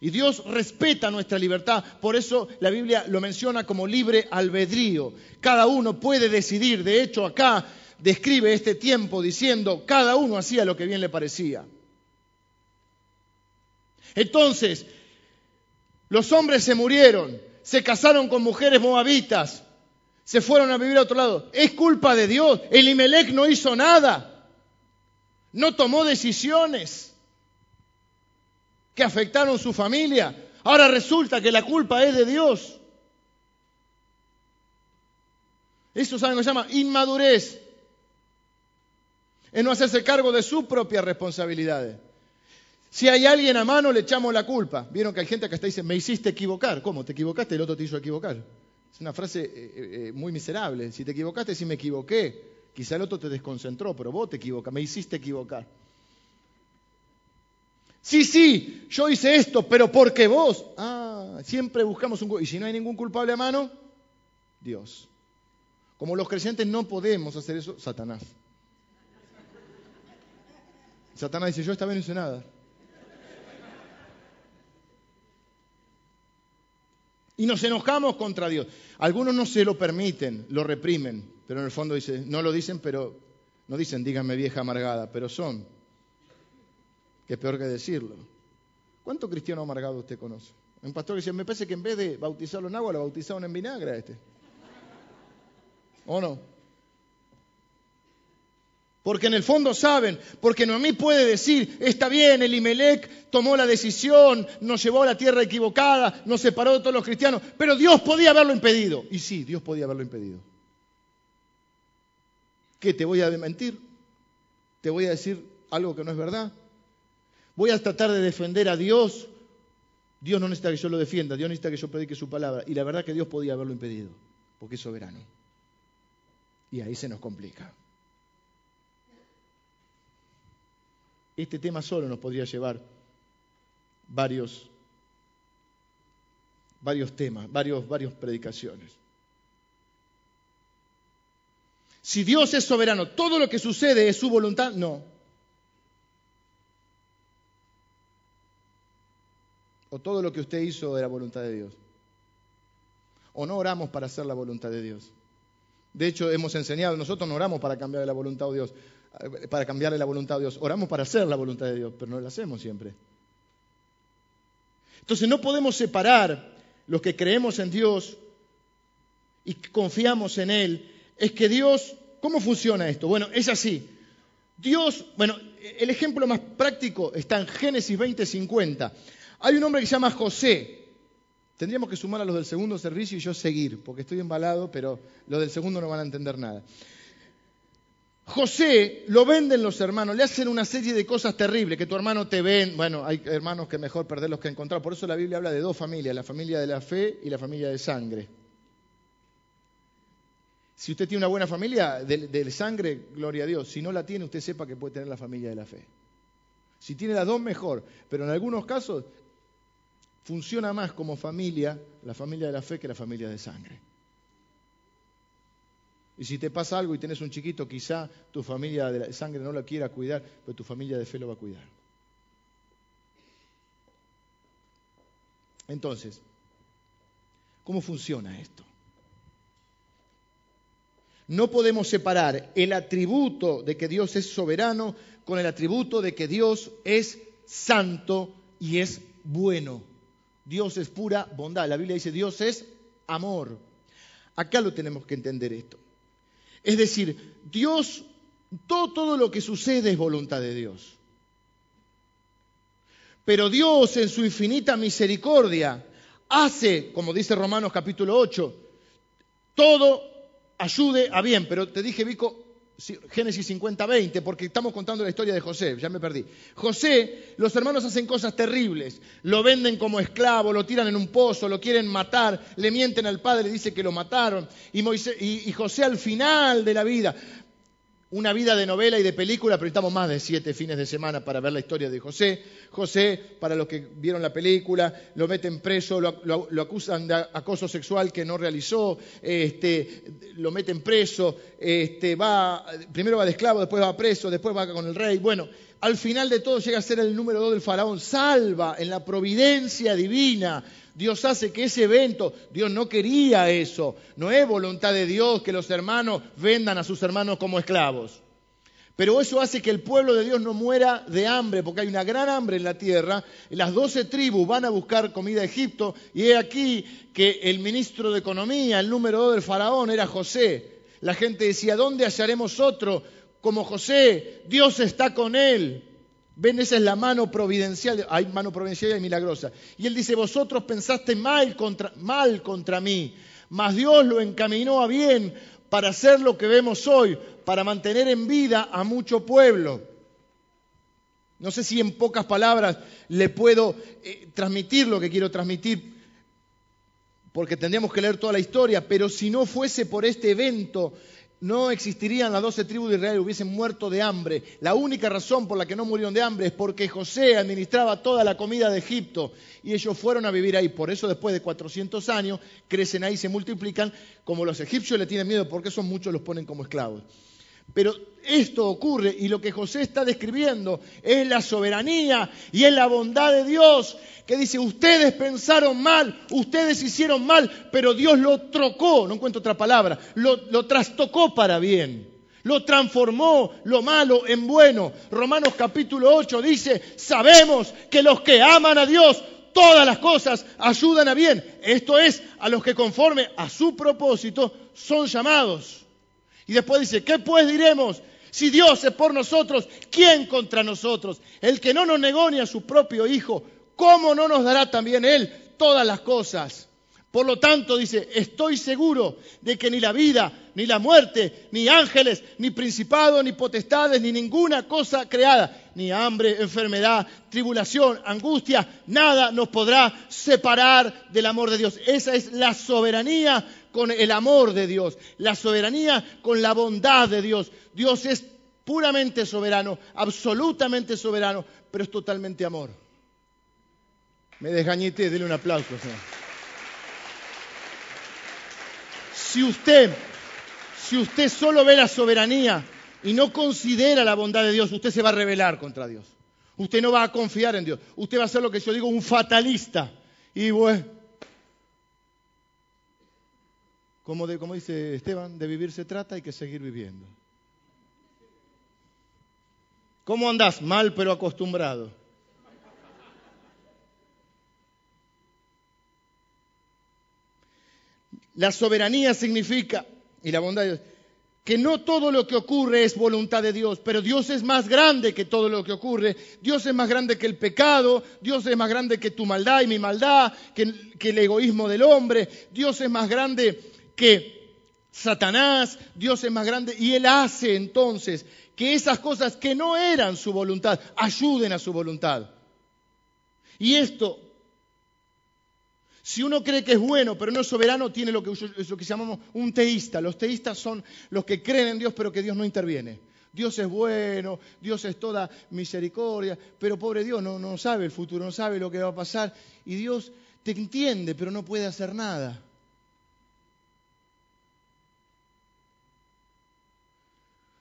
Y Dios respeta nuestra libertad, por eso la Biblia lo menciona como libre albedrío. Cada uno puede decidir, de hecho acá describe este tiempo diciendo, cada uno hacía lo que bien le parecía. Entonces, los hombres se murieron, se casaron con mujeres moabitas, se fueron a vivir a otro lado. Es culpa de Dios. El Imelec no hizo nada. No tomó decisiones que afectaron su familia. Ahora resulta que la culpa es de Dios. Eso, ¿saben cómo se llama? Inmadurez. Es no hacerse cargo de sus propias responsabilidades. Si hay alguien a mano, le echamos la culpa. Vieron que hay gente que hasta dice, me hiciste equivocar. ¿Cómo? ¿Te equivocaste? El otro te hizo equivocar. Es una frase eh, eh, eh, muy miserable. Si te equivocaste, si me equivoqué. Quizá el otro te desconcentró, pero vos te equivocas, me hiciste equivocar. Sí, sí, yo hice esto, pero porque vos. Ah, siempre buscamos un... Y si no hay ningún culpable a mano, Dios. Como los creyentes no podemos hacer eso, Satanás. Satanás dice, yo esta vez no hice nada. Y nos enojamos contra Dios. Algunos no se lo permiten, lo reprimen, pero en el fondo dice, no lo dicen, pero no dicen, díganme vieja amargada, pero son. Que peor que decirlo. ¿Cuánto cristiano amargado usted conoce? Un pastor que dice, me parece que en vez de bautizarlo en agua, lo bautizaron en vinagre a este. ¿O no? Porque en el fondo saben, porque Noemí puede decir, está bien, el Imelec tomó la decisión, nos llevó a la tierra equivocada, nos separó de todos los cristianos, pero Dios podía haberlo impedido. Y sí, Dios podía haberlo impedido. ¿Qué? ¿Te voy a mentir? ¿Te voy a decir algo que no es verdad? ¿Voy a tratar de defender a Dios? Dios no necesita que yo lo defienda, Dios necesita que yo predique su palabra. Y la verdad que Dios podía haberlo impedido, porque es soberano. Y ahí se nos complica. Este tema solo nos podría llevar varios, varios temas, varios, varios predicaciones. Si Dios es soberano, todo lo que sucede es su voluntad, no. O todo lo que usted hizo era voluntad de Dios. O no oramos para hacer la voluntad de Dios. De hecho, hemos enseñado, nosotros no oramos para cambiar la voluntad de Dios. Para cambiarle la voluntad a Dios. Oramos para hacer la voluntad de Dios, pero no la hacemos siempre. Entonces no podemos separar los que creemos en Dios y confiamos en Él. Es que Dios, ¿cómo funciona esto? Bueno, es así. Dios, bueno, el ejemplo más práctico está en Génesis 20:50. Hay un hombre que se llama José. Tendríamos que sumar a los del segundo servicio y yo seguir, porque estoy embalado, pero los del segundo no van a entender nada. José lo venden los hermanos, le hacen una serie de cosas terribles, que tu hermano te ven, bueno, hay hermanos que mejor perderlos que encontrar, por eso la Biblia habla de dos familias, la familia de la fe y la familia de sangre. Si usted tiene una buena familia de, sangre, gloria a Dios, si no la tiene, usted sepa que puede tener la familia de la fe. Si tiene las dos, mejor, pero en algunos casos funciona más como familia la familia de la fe que la familia de sangre. Y si te pasa algo y tienes un chiquito, quizá tu familia de sangre no lo quiera cuidar, pero tu familia de fe lo va a cuidar. Entonces, ¿cómo funciona esto? No podemos separar el atributo de que Dios es soberano con el atributo de que Dios es santo y es bueno. Dios es pura bondad. La Biblia dice Dios es amor. Acá lo tenemos que entender esto. Es decir, Dios, todo, lo que sucede es voluntad de Dios. Pero Dios en su infinita misericordia hace, como dice Romanos capítulo 8, todo ayude a bien. Pero te dije, Vico, Génesis 50, 20, porque estamos contando la historia de José, ya me perdí. José, los hermanos hacen cosas terribles, lo venden como esclavo, lo tiran en un pozo, lo quieren matar, le mienten al padre, dice que lo mataron, y, y José al final de la vida, una vida de novela y de película, pero necesitamos más de siete fines de semana para ver la historia de José. José, para los que vieron la película, lo meten preso, lo, acusan de acoso sexual que no realizó, este, lo meten preso, este, va, primero va de esclavo, después va preso, después va con el rey. Bueno, al final de todo llega a ser el número dos del faraón. Salva en la providencia divina Dios hace que ese evento, Dios no quería eso. No es voluntad de Dios que los hermanos vendan a sus hermanos como esclavos. Pero eso hace que el pueblo de Dios no muera de hambre, porque hay una gran hambre en la tierra. Las doce tribus van a buscar comida a Egipto y he aquí que el ministro de Economía, el número dos del faraón, era José. La gente decía, ¿dónde hallaremos otro como José? Dios está con él. Ven, esa es la mano providencial, hay mano providencial y milagrosa. Y él dice, vosotros pensaste mal contra, mí, mas Dios lo encaminó a bien para hacer lo que vemos hoy, para mantener en vida a mucho pueblo. No sé si en pocas palabras le puedo eh, transmitir lo que quiero transmitir, porque tendríamos que leer toda la historia, pero si no fuese por este evento no existirían las doce tribus de Israel, hubiesen muerto de hambre. La única razón por la que no murieron de hambre es porque José administraba toda la comida de Egipto y ellos fueron a vivir ahí. Por eso después de 400 años crecen ahí, se multiplican. Como los egipcios le tienen miedo porque son muchos los ponen como esclavos. Pero esto ocurre y lo que José está describiendo es la soberanía y es la bondad de Dios que dice, ustedes pensaron mal, ustedes hicieron mal, pero Dios lo trocó, no encuentro otra palabra, lo, trastocó para bien. Lo transformó lo malo en bueno. Romanos capítulo 8 dice, sabemos que los que aman a Dios, todas las cosas ayudan a bien. Esto es, a los que conforme a su propósito son llamados. Y después dice, ¿qué pues diremos? Si Dios es por nosotros, ¿quién contra nosotros? El que no nos negó ni a su propio Hijo, ¿cómo no nos dará también Él todas las cosas? Por lo tanto, dice, estoy seguro de que ni la vida, ni la muerte, ni ángeles, ni principados, ni potestades, ni ninguna cosa creada, ni hambre, enfermedad, tribulación, angustia, nada nos podrá separar del amor de Dios. Esa es la soberanía con el amor de Dios, la soberanía con la bondad de Dios. Dios es puramente soberano, absolutamente soberano, pero es totalmente amor. Me desgañité, dele un aplauso. Si usted, si usted solo ve la soberanía y no considera la bondad de Dios, usted se va a rebelar contra Dios. Usted no va a confiar en Dios. Usted va a ser lo que yo digo, un fatalista. Y bueno, como, dice Esteban, de vivir se trata, hay que seguir viviendo. ¿Cómo andás? Mal pero acostumbrado. La soberanía significa, y la bondad de Dios, que no todo lo que ocurre es voluntad de Dios, pero Dios es más grande que todo lo que ocurre. Dios es más grande que el pecado, Dios es más grande que tu maldad y mi maldad, que el egoísmo del hombre. Dios es más grande que Satanás, Dios es más grande, y Él hace entonces que esas cosas que no eran su voluntad ayuden a su voluntad. Y esto si uno cree que es bueno, pero no es soberano, tiene lo que, lo que llamamos un teísta. Los teístas son los que creen en Dios, pero que Dios no interviene. Dios es bueno, Dios es toda misericordia, pero pobre Dios no, no sabe el futuro, no sabe lo que va a pasar. Y Dios te entiende, pero no puede hacer nada.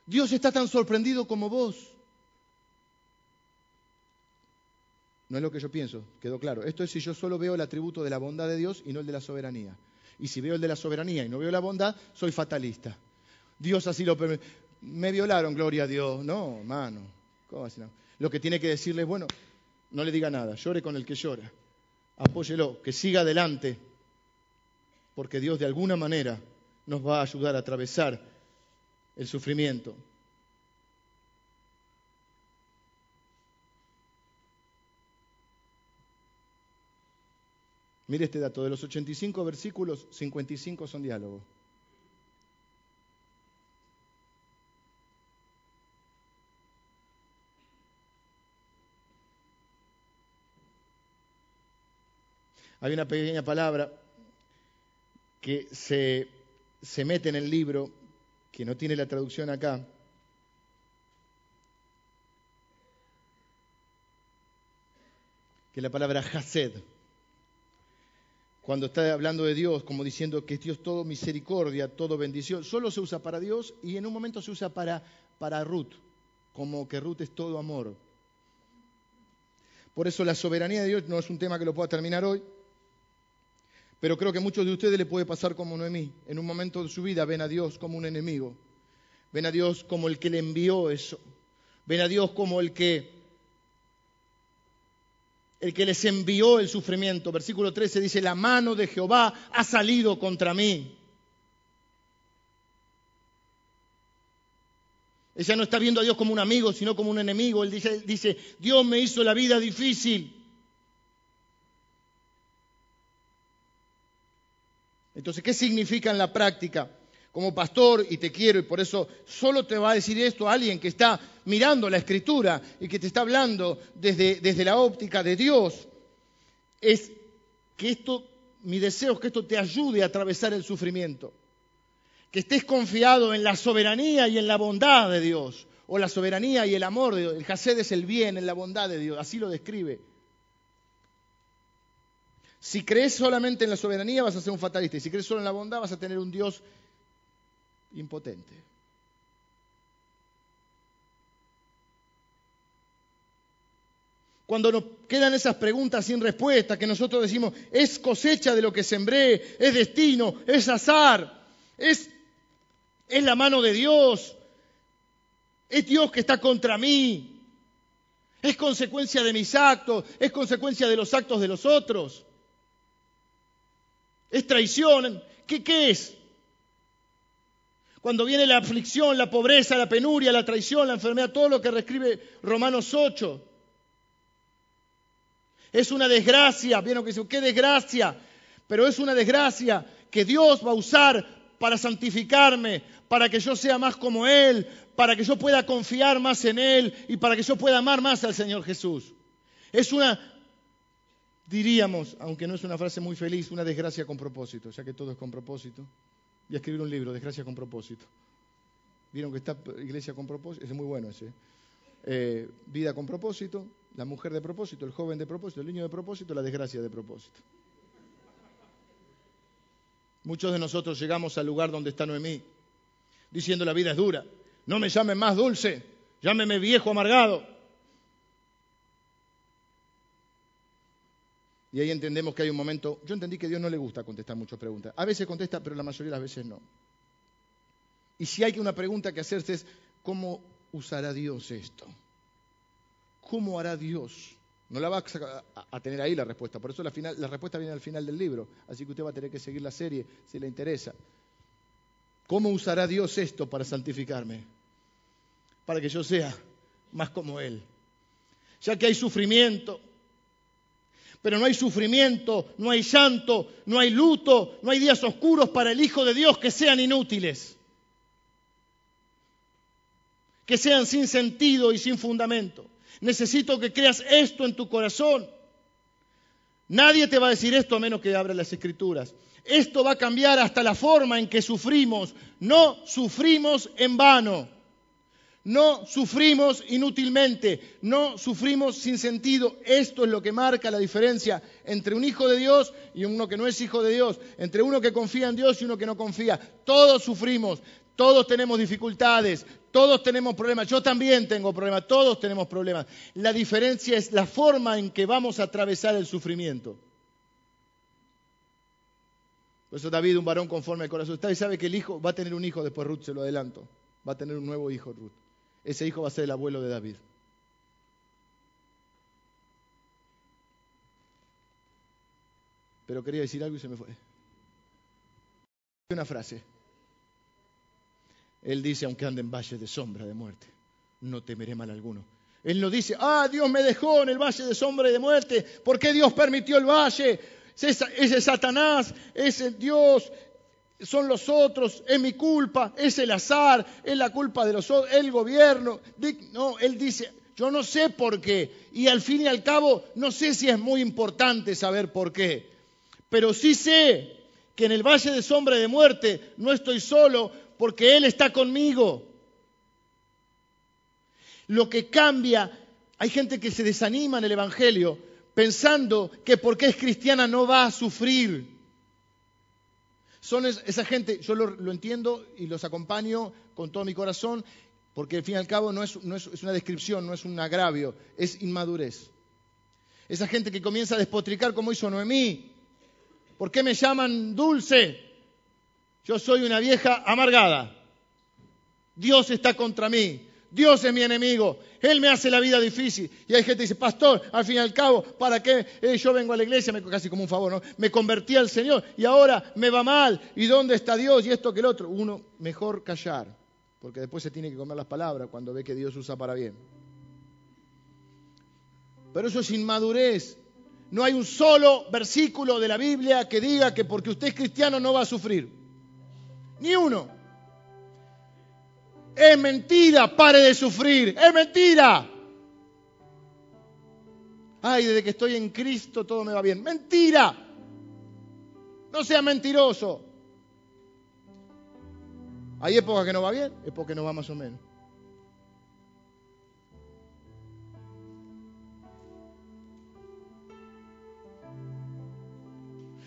Dios está tan sorprendido como vos. No es lo que yo pienso, quedó claro. Esto es si yo solo veo el atributo de la bondad de Dios y no el de la soberanía. Y si veo el de la soberanía y no veo la bondad, soy fatalista. Dios así lo permite. Me violaron, gloria a Dios. No, hermano. ¿Cómo así no? Lo que tiene que decirle es, bueno, no le diga nada, llore con el que llora. Apóyelo, que siga adelante, porque Dios de alguna manera nos va a ayudar a atravesar el sufrimiento. Mire este dato, de los 85 versículos, 55 son diálogos. Hay una pequeña palabra que se, se mete en el libro, que no tiene la traducción acá, que la palabra hased, cuando está hablando de Dios, como diciendo que es Dios todo misericordia, todo bendición, solo se usa para Dios y en un momento se usa para, para Ruth, como que Ruth es todo amor. Por eso la soberanía de Dios no es un tema que lo pueda terminar hoy, pero creo que a muchos de ustedes le puede pasar como Noemí. En un momento de su vida ven a Dios como un enemigo. Ven a Dios como el que le envió eso. Ven a Dios como el que el que les envió el sufrimiento. Versículo 13 dice, la mano de Jehová ha salido contra mí. Ella no está viendo a Dios como un amigo, sino como un enemigo. Él dice Dios me hizo la vida difícil. Entonces, ¿qué significa en la práctica? Como pastor, y te quiero, y por eso solo te va a decir esto alguien que está mirando la escritura y que te está hablando desde, desde la óptica de Dios, es que esto, mi deseo es que esto te ayude a atravesar el sufrimiento. Que estés confiado en la soberanía y en la bondad de Dios, o la soberanía y el amor de Dios. El Hased es el bien, en la bondad de Dios, así lo describe. Si crees solamente en la soberanía vas a ser un fatalista y si crees solo en la bondad vas a tener un Dios impotente. Cuando nos quedan esas preguntas sin respuesta, que nosotros decimos, es cosecha de lo que sembré, es destino, es azar, es, es la mano de Dios, es Dios que está contra mí, es consecuencia de mis actos, es consecuencia de los actos de los otros. ¿Es traición? ¿Qué, ¿Qué es? Cuando viene la aflicción, la pobreza, la penuria, la traición, la enfermedad, todo lo que reescribe Romanos 8. Es una desgracia, vieron que dice, qué desgracia, pero es una desgracia que Dios va a usar para santificarme, para que yo sea más como Él, para que yo pueda confiar más en Él y para que yo pueda amar más al Señor Jesús. Es una diríamos, aunque no es una frase muy feliz, una desgracia con propósito, ya que todo es con propósito. Voy a escribir un libro, Desgracia con propósito. ¿Vieron que está Iglesia con propósito? Es muy bueno ese. Eh, vida con propósito, la mujer de propósito, el joven de propósito, el niño de propósito, la desgracia de propósito. Muchos de nosotros llegamos al lugar donde está Noemí, diciendo la vida es dura. No me llamen más dulce, llámeme viejo amargado. Y ahí entendemos que hay un momento, yo entendí que Dios no le gusta contestar muchas preguntas. A veces contesta, pero la mayoría de las veces no. Y si hay una pregunta que hacerse es, ¿cómo usará Dios esto? ¿Cómo hará Dios? No la va a, tener ahí la respuesta, por eso la, final, la respuesta viene al final del libro, así que usted va a tener que seguir la serie si le interesa. ¿Cómo usará Dios esto para santificarme? Para que yo sea más como Él. Ya que hay sufrimiento, pero no hay sufrimiento, no hay llanto, no hay luto, no hay días oscuros para el Hijo de Dios que sean inútiles, que sean sin sentido y sin fundamento. Necesito que creas esto en tu corazón. Nadie te va a decir esto a menos que abra las escrituras. Esto va a cambiar hasta la forma en que sufrimos. No sufrimos en vano. No sufrimos inútilmente, no sufrimos sin sentido. Esto es lo que marca la diferencia entre un hijo de Dios y uno que no es hijo de Dios, entre uno que confía en Dios y uno que no confía. Todos sufrimos, todos tenemos dificultades, todos tenemos problemas. Yo también tengo problemas, todos tenemos problemas. La diferencia es la forma en que vamos a atravesar el sufrimiento. Por eso David, un varón conforme al corazón, sabe que el hijo va a tener un hijo después Ruth, se lo adelanto. Va a tener un nuevo hijo Ruth ese hijo va a ser el abuelo de David. Pero quería decir algo y se me fue. Una frase. Él dice, aunque ande en valle de sombra de muerte, no temeré mal alguno. Él no dice, ah, Dios me dejó en el valle de sombra y de muerte. ¿Por qué Dios permitió el valle? Ese Satanás, ese Dios, son los otros, es mi culpa, es el azar, es la culpa de los otros, el gobierno. No, él dice, yo no sé por qué. Y al fin y al cabo, no sé si es muy importante saber por qué. Pero sí sé que en el valle de sombra de muerte no estoy solo porque Él está conmigo. Lo que cambia, hay gente que se desanima en el Evangelio pensando que porque es cristiana no va a sufrir. Son esa gente, yo lo, entiendo y los acompaño con todo mi corazón, porque al fin y al cabo no es, es una descripción, no es un agravio, es inmadurez. Esa gente que comienza a despotricar como hizo Noemí. ¿Por qué me llaman dulce? Yo soy una vieja amargada. Dios está contra mí. Dios es mi enemigo. Él me hace la vida difícil. Y hay gente que dice, pastor, al fin y al cabo, ¿para qué eh, yo vengo a la iglesia? Me, casi como un favor, ¿no? Me convertí al Señor y ahora me va mal. ¿Y dónde está Dios? Y esto que el otro. Uno, mejor callar. Porque después se tiene que comer las palabras cuando ve que Dios usa para bien. Pero eso es inmadurez. No hay un solo versículo de la Biblia que diga que porque usted es cristiano no va a sufrir. Ni uno. Es mentira, pare de sufrir. Es mentira. Ay, desde que estoy en Cristo todo me va bien. Mentira. No sea mentiroso. Hay épocas que no va bien, épocas que no va más o menos.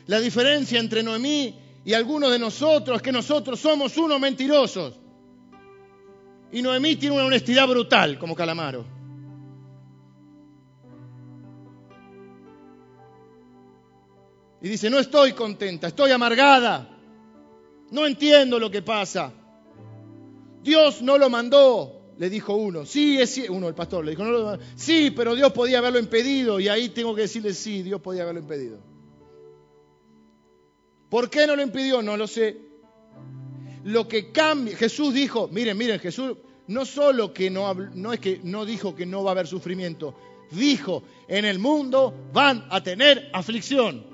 La diferencia entre Noemí y algunos de nosotros es que nosotros somos unos mentirosos. Y Noemí tiene una honestidad brutal como Calamaro. Y dice, no estoy contenta, estoy amargada. No entiendo lo que pasa. Dios no lo mandó, le dijo uno. Sí, es uno, el pastor, le dijo, no lo Sí, pero Dios podía haberlo impedido. Y ahí tengo que decirle, sí, Dios podía haberlo impedido. ¿Por qué no lo impidió? No lo sé. Lo que cambia, Jesús dijo, miren, miren, Jesús no solo que no, no es que no dijo que no va a haber sufrimiento, dijo, en el mundo van a tener aflicción.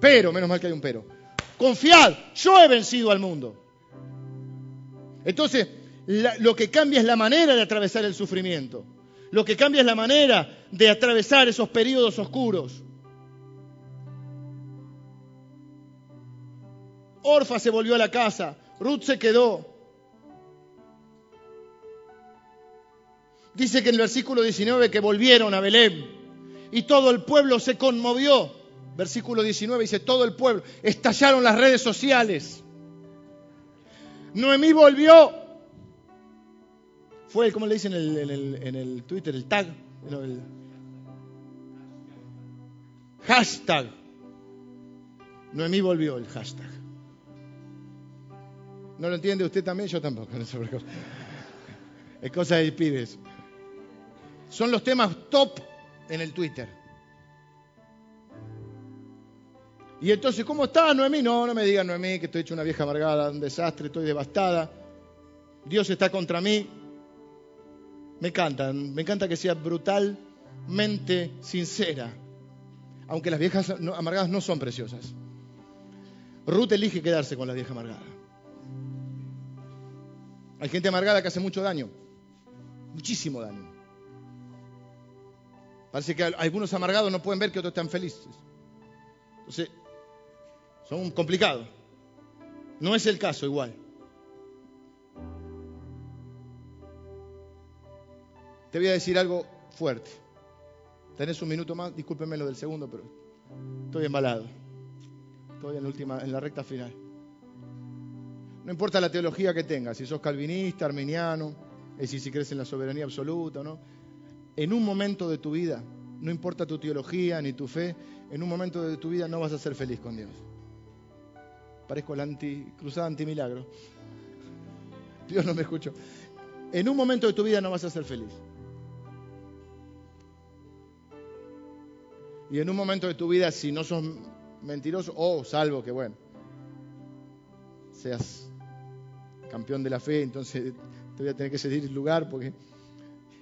Pero, menos mal que hay un pero. Confiad, yo he vencido al mundo. Entonces, lo que cambia es la manera de atravesar el sufrimiento. Lo que cambia es la manera de atravesar esos periodos oscuros. Orfa se volvió a la casa, Ruth se quedó. Dice que en el versículo 19 que volvieron a Belén y todo el pueblo se conmovió. Versículo 19 dice, todo el pueblo, estallaron las redes sociales. Noemí volvió. Fue, ¿cómo le dicen en el, en el Twitter? El tag. El hashtag. Noemí volvió el hashtag. ¿No lo entiende usted también? Yo tampoco. es cosa de pibes. Son los temas top en el Twitter. Y entonces, ¿cómo está Noemí? No, no me diga Noemí que estoy hecho una vieja amargada, un desastre, estoy devastada. Dios está contra mí. Me encanta, me encanta que sea brutalmente sincera. Aunque las viejas amargadas no son preciosas. Ruth elige quedarse con la vieja amargada. Hay gente amargada que hace mucho daño, muchísimo daño. Parece que algunos amargados no pueden ver que otros están felices. Entonces, son complicados. No es el caso igual. Te voy a decir algo fuerte. Tenés un minuto más, discúlpeme lo del segundo, pero estoy embalado. Estoy en la, última, en la recta final. No importa la teología que tengas, si sos calvinista, arminiano, es decir, si crees en la soberanía absoluta no. En un momento de tu vida, no importa tu teología ni tu fe, en un momento de tu vida no vas a ser feliz con Dios. Parezco la anti, cruzada antimilagro. Dios no me escuchó. En un momento de tu vida no vas a ser feliz. Y en un momento de tu vida, si no sos mentiroso, o salvo que bueno, seas campeón de la fe, entonces te voy a tener que ceder el lugar porque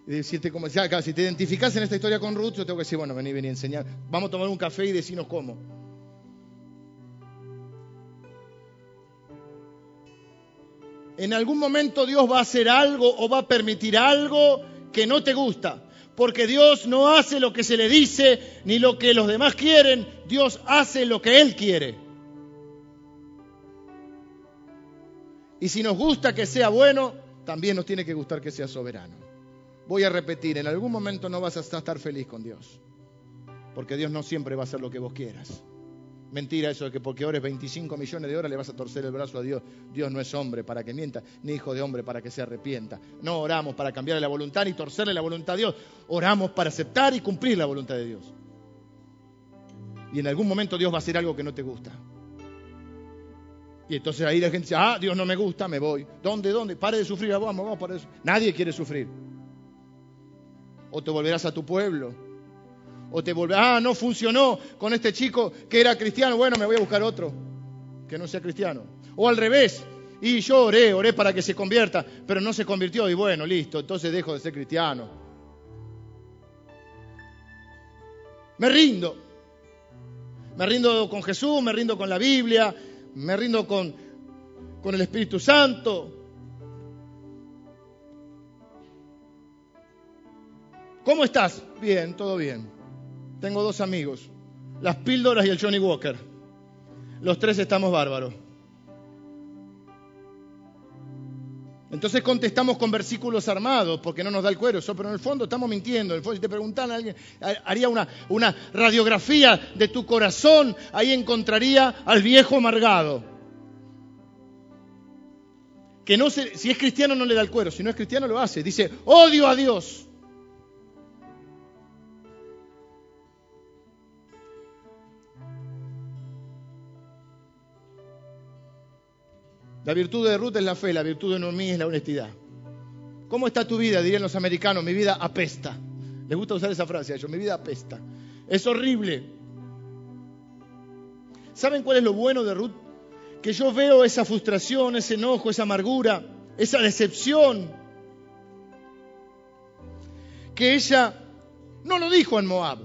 decirte cómo, si te identificas en esta historia con Ruth, yo tengo que decir, bueno, vení, vení, enseñar, vamos a tomar un café y decirnos cómo. En algún momento Dios va a hacer algo o va a permitir algo que no te gusta. Porque Dios no hace lo que se le dice ni lo que los demás quieren. Dios hace lo que Él quiere. Y si nos gusta que sea bueno, también nos tiene que gustar que sea soberano. Voy a repetir, en algún momento no vas a estar feliz con Dios, porque Dios no siempre va a hacer lo que vos quieras. Mentira eso de que porque ores 25 millones de horas le vas a torcer el brazo a Dios. Dios no es hombre para que mienta, ni hijo de hombre para que se arrepienta. No oramos para cambiarle la voluntad ni torcerle la voluntad a Dios. Oramos para aceptar y cumplir la voluntad de Dios. Y en algún momento Dios va a hacer algo que no te gusta. Y entonces ahí la gente dice, ah, Dios no me gusta, me voy. ¿Dónde, dónde? Pare de sufrir, vamos, vamos, para eso. Nadie quiere sufrir. O te volverás a tu pueblo o te vuelve, ah, no funcionó con este chico que era cristiano, bueno, me voy a buscar otro que no sea cristiano. O al revés, y yo oré, oré para que se convierta, pero no se convirtió y bueno, listo, entonces dejo de ser cristiano. Me rindo. Me rindo con Jesús, me rindo con la Biblia, me rindo con, con el Espíritu Santo. ¿Cómo estás? Bien, todo bien. Tengo dos amigos, las píldoras y el Johnny Walker. Los tres estamos bárbaros. Entonces contestamos con versículos armados porque no nos da el cuero, pero en el fondo estamos mintiendo. En el si te preguntan a alguien, haría una, una radiografía de tu corazón, ahí encontraría al viejo amargado. Que no se, si es cristiano no le da el cuero, si no es cristiano lo hace. Dice, odio a Dios. La virtud de Ruth es la fe, la virtud de Noemí es la honestidad. ¿Cómo está tu vida? Dirían los americanos, mi vida apesta. Les gusta usar esa frase a ellos, mi vida apesta. Es horrible. ¿Saben cuál es lo bueno de Ruth? Que yo veo esa frustración, ese enojo, esa amargura, esa decepción. Que ella no lo dijo en Moab.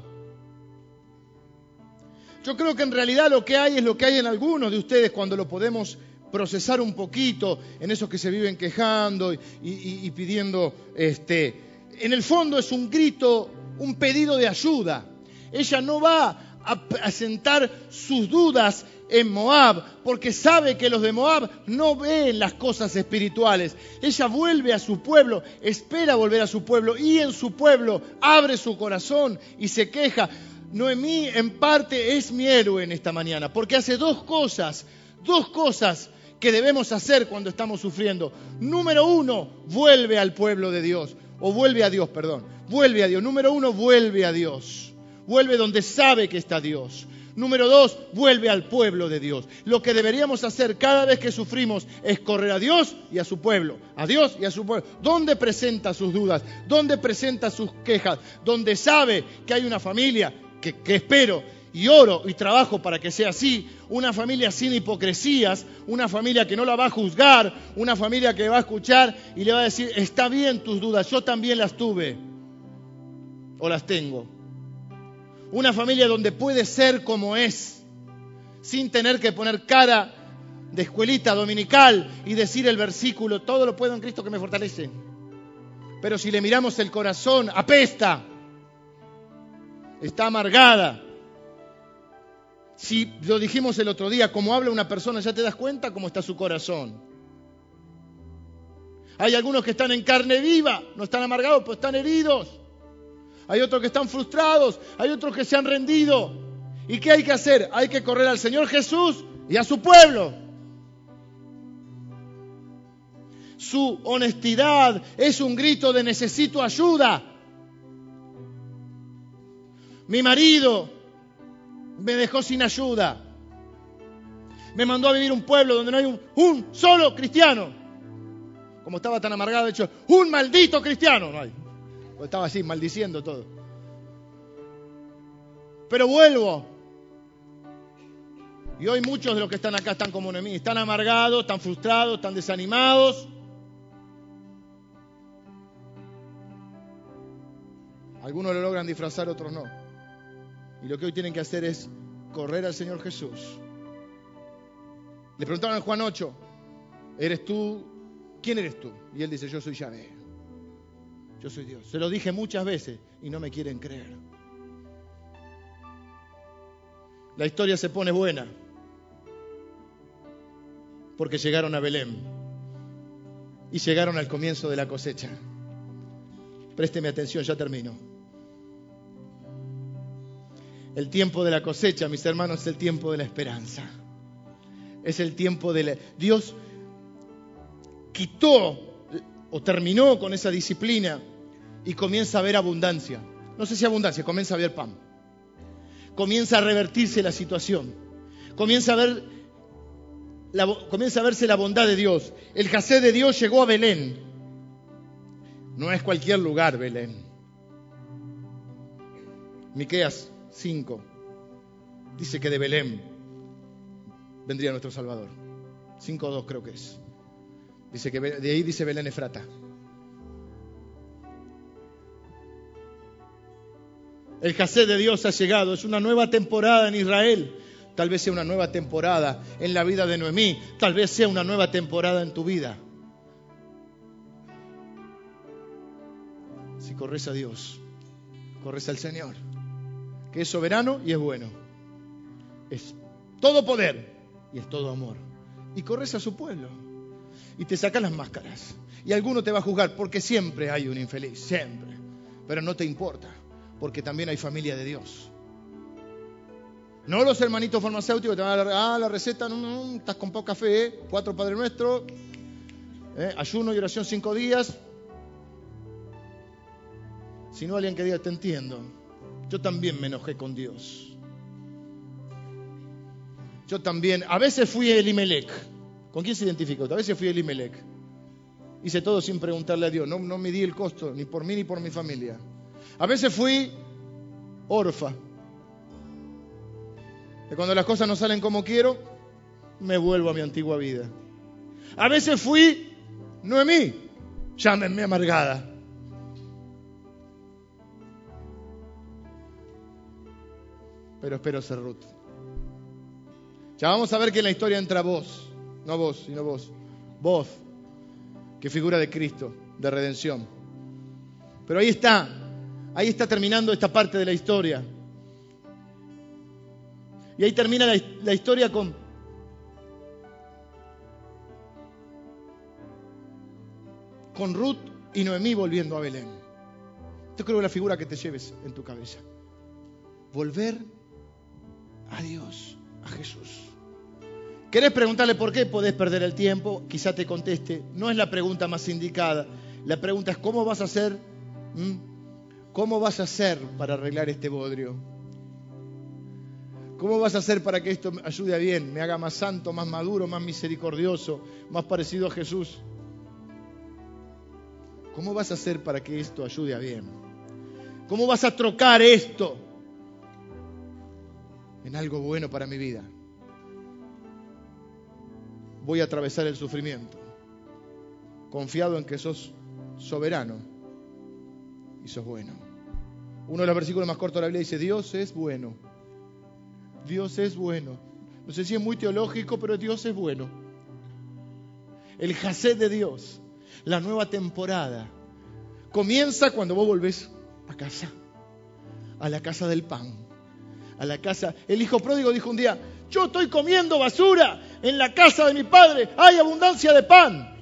Yo creo que en realidad lo que hay es lo que hay en algunos de ustedes cuando lo podemos procesar un poquito en esos que se viven quejando y, pidiendo, este, en el fondo es un grito, un pedido de ayuda. Ella no va a, a sentar sus dudas en Moab, porque sabe que los de Moab no ven las cosas espirituales. Ella vuelve a su pueblo, espera volver a su pueblo y en su pueblo abre su corazón y se queja. Noemí en parte es mi héroe en esta mañana, porque hace dos cosas, dos cosas que debemos hacer cuando estamos sufriendo. Número uno, vuelve al pueblo de Dios. O vuelve a Dios, perdón. Vuelve a Dios. Número uno, vuelve a Dios. Vuelve donde sabe que está Dios. Número dos, vuelve al pueblo de Dios. Lo que deberíamos hacer cada vez que sufrimos es correr a Dios y a su pueblo. A Dios y a su pueblo. ¿Dónde presenta sus dudas? ¿Dónde presenta sus quejas? Donde sabe que hay una familia que, que espero y oro y trabajo para que sea así, una familia sin hipocresías, una familia que no la va a juzgar, una familia que va a escuchar y le va a decir, está bien tus dudas, yo también las tuve o las tengo. Una familia donde puede ser como es, sin tener que poner cara de escuelita dominical y decir el versículo, todo lo puedo en Cristo que me fortalece. Pero si le miramos el corazón, apesta, está amargada si lo dijimos el otro día, como habla una persona, ya te das cuenta cómo está su corazón. Hay algunos que están en carne viva, no están amargados, pero están heridos. Hay otros que están frustrados, hay otros que se han rendido. ¿Y qué hay que hacer? Hay que correr al Señor Jesús y a su pueblo. Su honestidad es un grito de necesito ayuda. Mi marido me dejó sin ayuda. Me mandó a vivir un pueblo donde no hay un, solo cristiano. Como estaba tan amargado, de hecho, un maldito cristiano. No hay. Estaba así, maldiciendo todo. Pero vuelvo. Y hoy muchos de los que están acá están como mí. Están amargados, están frustrados, están desanimados. Algunos lo logran disfrazar, otros no. Y lo que hoy tienen que hacer es correr al Señor Jesús. Le preguntaron a Juan 8, ¿eres tú? ¿Quién eres tú? Y él dice, yo soy Yahvé. Yo soy Dios. Se lo dije muchas veces y no me quieren creer. La historia se pone buena porque llegaron a Belén y llegaron al comienzo de la cosecha. présteme atención, ya termino. El tiempo de la cosecha, mis hermanos, es el tiempo de la esperanza. Es el tiempo de la... Dios quitó o terminó con esa disciplina y comienza a ver abundancia. No sé si abundancia, comienza a ver pan. Comienza a revertirse la situación. Comienza a ver comienza a verse la bondad de Dios. El jacé de Dios llegó a Belén. No es cualquier lugar Belén. Miqueas 5 dice que de Belén vendría nuestro Salvador. 5.2 creo que es. Dice que de ahí dice Belén Efrata. El jacé de Dios ha llegado. Es una nueva temporada en Israel. Tal vez sea una nueva temporada en la vida de Noemí. Tal vez sea una nueva temporada en tu vida. Si corres a Dios, corres al Señor, que es soberano y es bueno. Es todo poder y es todo amor. Y corres a su pueblo. Y te sacan las máscaras. Y alguno te va a juzgar porque siempre hay un infeliz, siempre. Pero no te importa, porque también hay familia de Dios. No los hermanitos farmacéuticos te van a dar, ah, la receta, no, no, estás con poca fe, ¿eh? cuatro Padre Nuestro, ¿eh? ayuno y oración cinco días. Si no, alguien que diga, te entiendo. Yo también me enojé con Dios. Yo también, a veces fui Elimelech. ¿Con quién se identifica? A veces fui Elimelech. Hice todo sin preguntarle a Dios. No, no me di el costo, ni por mí ni por mi familia. A veces fui Orfa. Que cuando las cosas no salen como quiero, me vuelvo a mi antigua vida. A veces fui Noemí, llámenme amargada. Pero espero ser Ruth. Ya vamos a ver que en la historia entra vos, no vos, sino vos. Vos, que figura de Cristo, de redención. Pero ahí está, ahí está terminando esta parte de la historia. Y ahí termina la, historia con... Con Ruth y Noemí volviendo a Belén. Esto creo que la figura que te lleves en tu cabeza. Volver a Dios, a Jesús. ¿Querés preguntarle por qué podés perder el tiempo? Quizá te conteste. No es la pregunta más indicada. La pregunta es cómo vas a hacer, cómo vas a hacer para arreglar este bodrio. ¿Cómo vas a hacer para que esto me ayude a bien, me haga más santo, más maduro, más misericordioso, más parecido a Jesús? ¿Cómo vas a hacer para que esto ayude a bien? ¿Cómo vas a trocar esto en algo bueno para mi vida? Voy a atravesar el sufrimiento, confiado en que sos soberano y sos bueno. Uno de los versículos más cortos de la Biblia dice, Dios es bueno Dios es bueno. No sé si es muy teológico, pero Dios es bueno. El jacé de Dios, la nueva temporada, comienza cuando vos volvés a casa, a la casa del pan, a la casa. El hijo pródigo dijo un día, yo estoy comiendo basura en la casa de mi padre, hay abundancia de pan.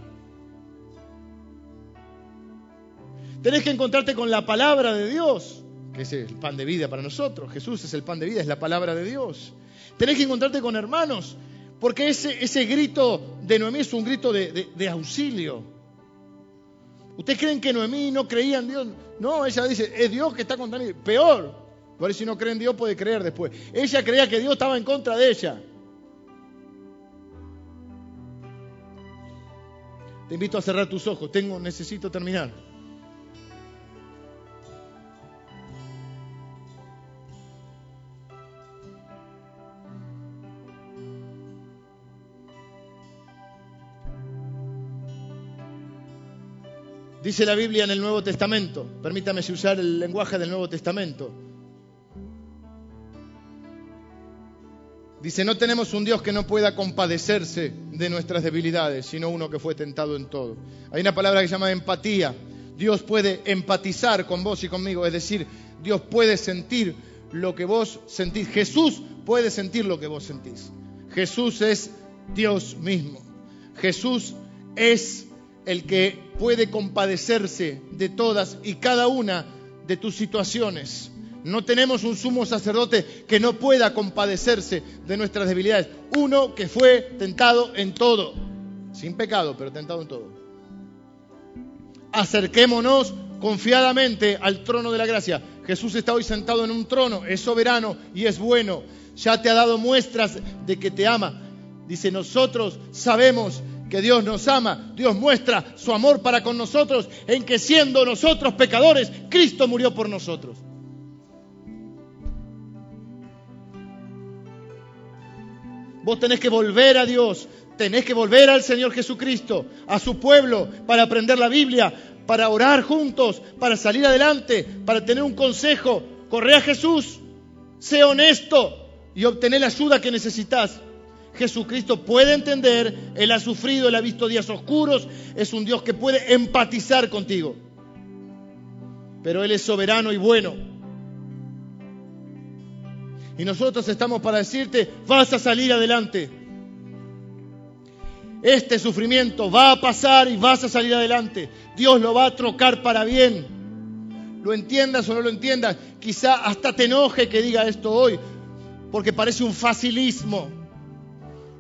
Tenés que encontrarte con la palabra de Dios que es el pan de vida para nosotros. Jesús es el pan de vida, es la palabra de Dios. Tenés que encontrarte con hermanos, porque ese, ese grito de Noemí es un grito de, auxilio. ¿Ustedes creen que Noemí no creía en Dios? No, ella dice, es Dios que está mí. Peor, por eso si no cree en Dios puede creer después. Ella creía que Dios estaba en contra de ella. Te invito a cerrar tus ojos. Tengo, necesito terminar. Dice la Biblia en el Nuevo Testamento, permítame usar el lenguaje del Nuevo Testamento. Dice, no tenemos un Dios que no pueda compadecerse de nuestras debilidades, sino uno que fue tentado en todo. Hay una palabra que se llama empatía. Dios puede empatizar con vos y conmigo, es decir, Dios puede sentir lo que vos sentís. Jesús puede sentir lo que vos sentís. Jesús es Dios mismo. Jesús es el que puede compadecerse de todas y cada una de tus situaciones. No tenemos un sumo sacerdote que no pueda compadecerse de nuestras debilidades. Uno que fue tentado en todo, sin pecado, pero tentado en todo. Acerquémonos confiadamente al trono de la gracia. Jesús está hoy sentado en un trono, es soberano y es bueno. Ya te ha dado muestras de que te ama. Dice, nosotros sabemos que Dios nos ama. Dios muestra su amor para con nosotros en que siendo nosotros pecadores, Cristo murió por nosotros. Vos tenés que volver a Dios, tenés que volver al Señor Jesucristo, a su pueblo, para aprender la Biblia, para orar juntos, para salir adelante, para tener un consejo. Corre a Jesús, sé honesto y obtener la ayuda que necesitas. Jesucristo puede entender, Él ha sufrido, Él ha visto días oscuros, es un Dios que puede empatizar contigo. Pero Él es soberano y bueno. Y nosotros estamos para decirte, vas a salir adelante. Este sufrimiento va a pasar y vas a salir adelante. Dios lo va a trocar para bien. Lo entiendas o no lo entiendas. Quizá hasta te enoje que diga esto hoy, porque parece un facilismo.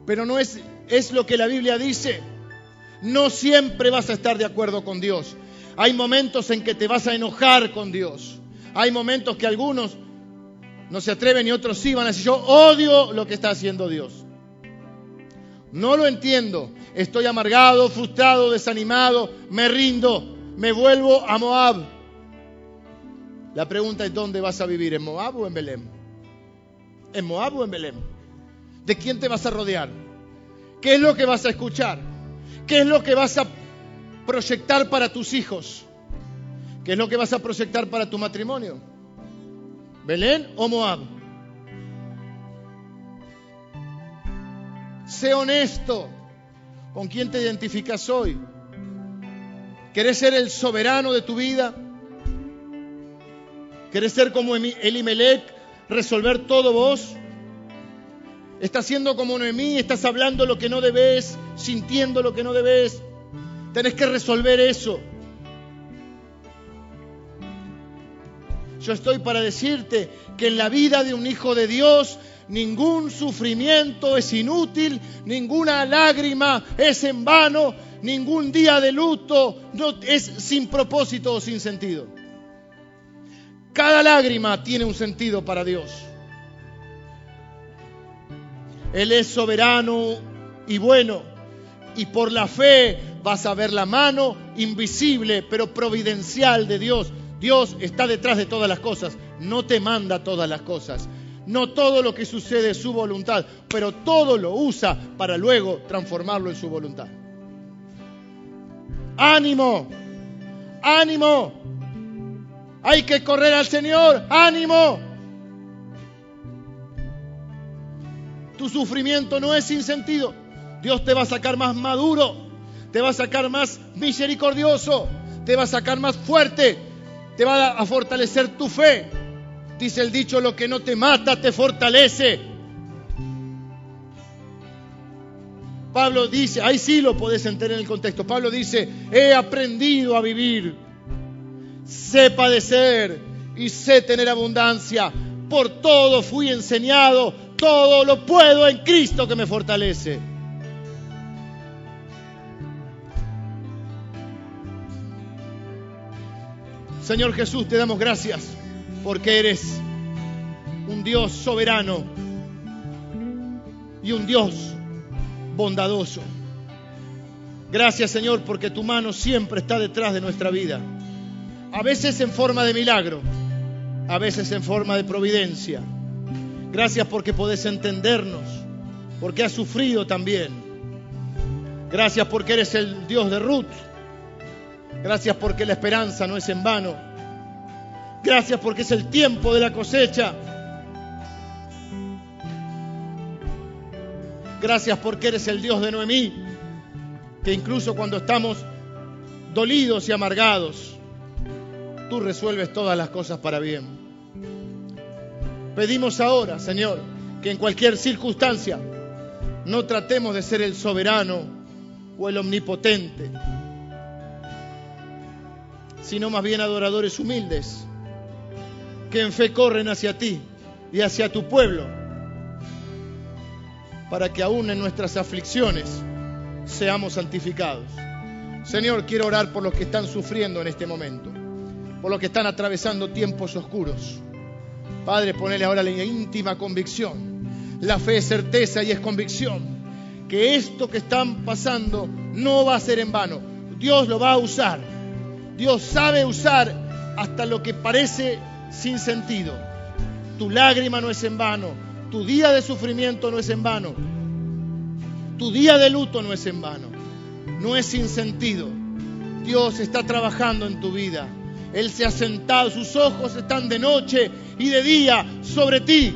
Pero no es, es lo que la Biblia dice. No siempre vas a estar de acuerdo con Dios. Hay momentos en que te vas a enojar con Dios. Hay momentos que algunos no se atreven y otros sí van a decir, yo odio lo que está haciendo Dios. No lo entiendo. Estoy amargado, frustrado, desanimado, me rindo, me vuelvo a Moab. La pregunta es, ¿dónde vas a vivir? ¿En Moab o en Belén? ¿En Moab o en Belén? ¿De quién te vas a rodear? ¿Qué es lo que vas a escuchar? ¿Qué es lo que vas a proyectar para tus hijos? ¿Qué es lo que vas a proyectar para tu matrimonio? ¿Belén o Moab? Sé honesto. ¿Con quién te identificas hoy? ¿Querés ser el soberano de tu vida? ¿Querés ser como Elimelech, resolver todo vos? Estás siendo como Noemí, estás hablando lo que no debes, sintiendo lo que no debes. Tenés que resolver eso. Yo estoy para decirte que en la vida de un hijo de Dios ningún sufrimiento es inútil, ninguna lágrima es en vano, ningún día de luto no es sin propósito o sin sentido. Cada lágrima tiene un sentido para Dios. Él es soberano y bueno. Y por la fe vas a ver la mano invisible pero providencial de Dios. Dios está detrás de todas las cosas. No te manda todas las cosas. No todo lo que sucede es su voluntad, pero todo lo usa para luego transformarlo en su voluntad. Ánimo, ánimo. Hay que correr al Señor, ánimo. Tu sufrimiento no es sin sentido. Dios te va a sacar más maduro, te va a sacar más misericordioso, te va a sacar más fuerte, te va a fortalecer tu fe. Dice el dicho, lo que no te mata te fortalece. Pablo dice, ahí sí lo podés entender en el contexto. Pablo dice, he aprendido a vivir, sé padecer y sé tener abundancia. Por todo fui enseñado, todo lo puedo en Cristo que me fortalece. Señor Jesús, te damos gracias porque eres un Dios soberano y un Dios bondadoso. Gracias Señor porque tu mano siempre está detrás de nuestra vida. A veces en forma de milagro, a veces en forma de providencia. Gracias porque podés entendernos, porque has sufrido también. Gracias porque eres el Dios de Ruth. Gracias porque la esperanza no es en vano. Gracias porque es el tiempo de la cosecha. Gracias porque eres el Dios de Noemí, que incluso cuando estamos dolidos y amargados, tú resuelves todas las cosas para bien. Pedimos ahora, Señor, que en cualquier circunstancia no tratemos de ser el soberano o el omnipotente, sino más bien adoradores humildes, que en fe corren hacia ti y hacia tu pueblo, para que aún en nuestras aflicciones seamos santificados. Señor, quiero orar por los que están sufriendo en este momento, por los que están atravesando tiempos oscuros. Padre, ponele ahora la íntima convicción. La fe es certeza y es convicción que esto que están pasando no va a ser en vano. Dios lo va a usar. Dios sabe usar hasta lo que parece sin sentido. Tu lágrima no es en vano. Tu día de sufrimiento no es en vano. Tu día de luto no es en vano. No es sin sentido. Dios está trabajando en tu vida. Él se ha sentado, sus ojos están de noche y de día sobre ti.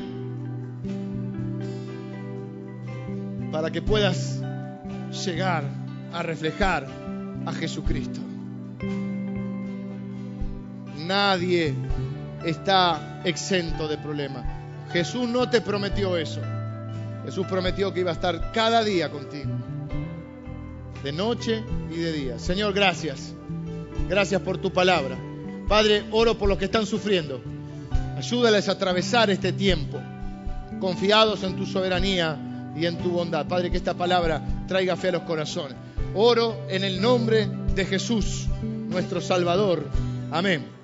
Para que puedas llegar a reflejar a Jesucristo. Nadie está exento de problemas. Jesús no te prometió eso. Jesús prometió que iba a estar cada día contigo. De noche y de día. Señor, gracias. Gracias por tu palabra. Padre, oro por los que están sufriendo. Ayúdales a atravesar este tiempo, confiados en tu soberanía y en tu bondad. Padre, que esta palabra traiga fe a los corazones. Oro en el nombre de Jesús, nuestro Salvador. Amén.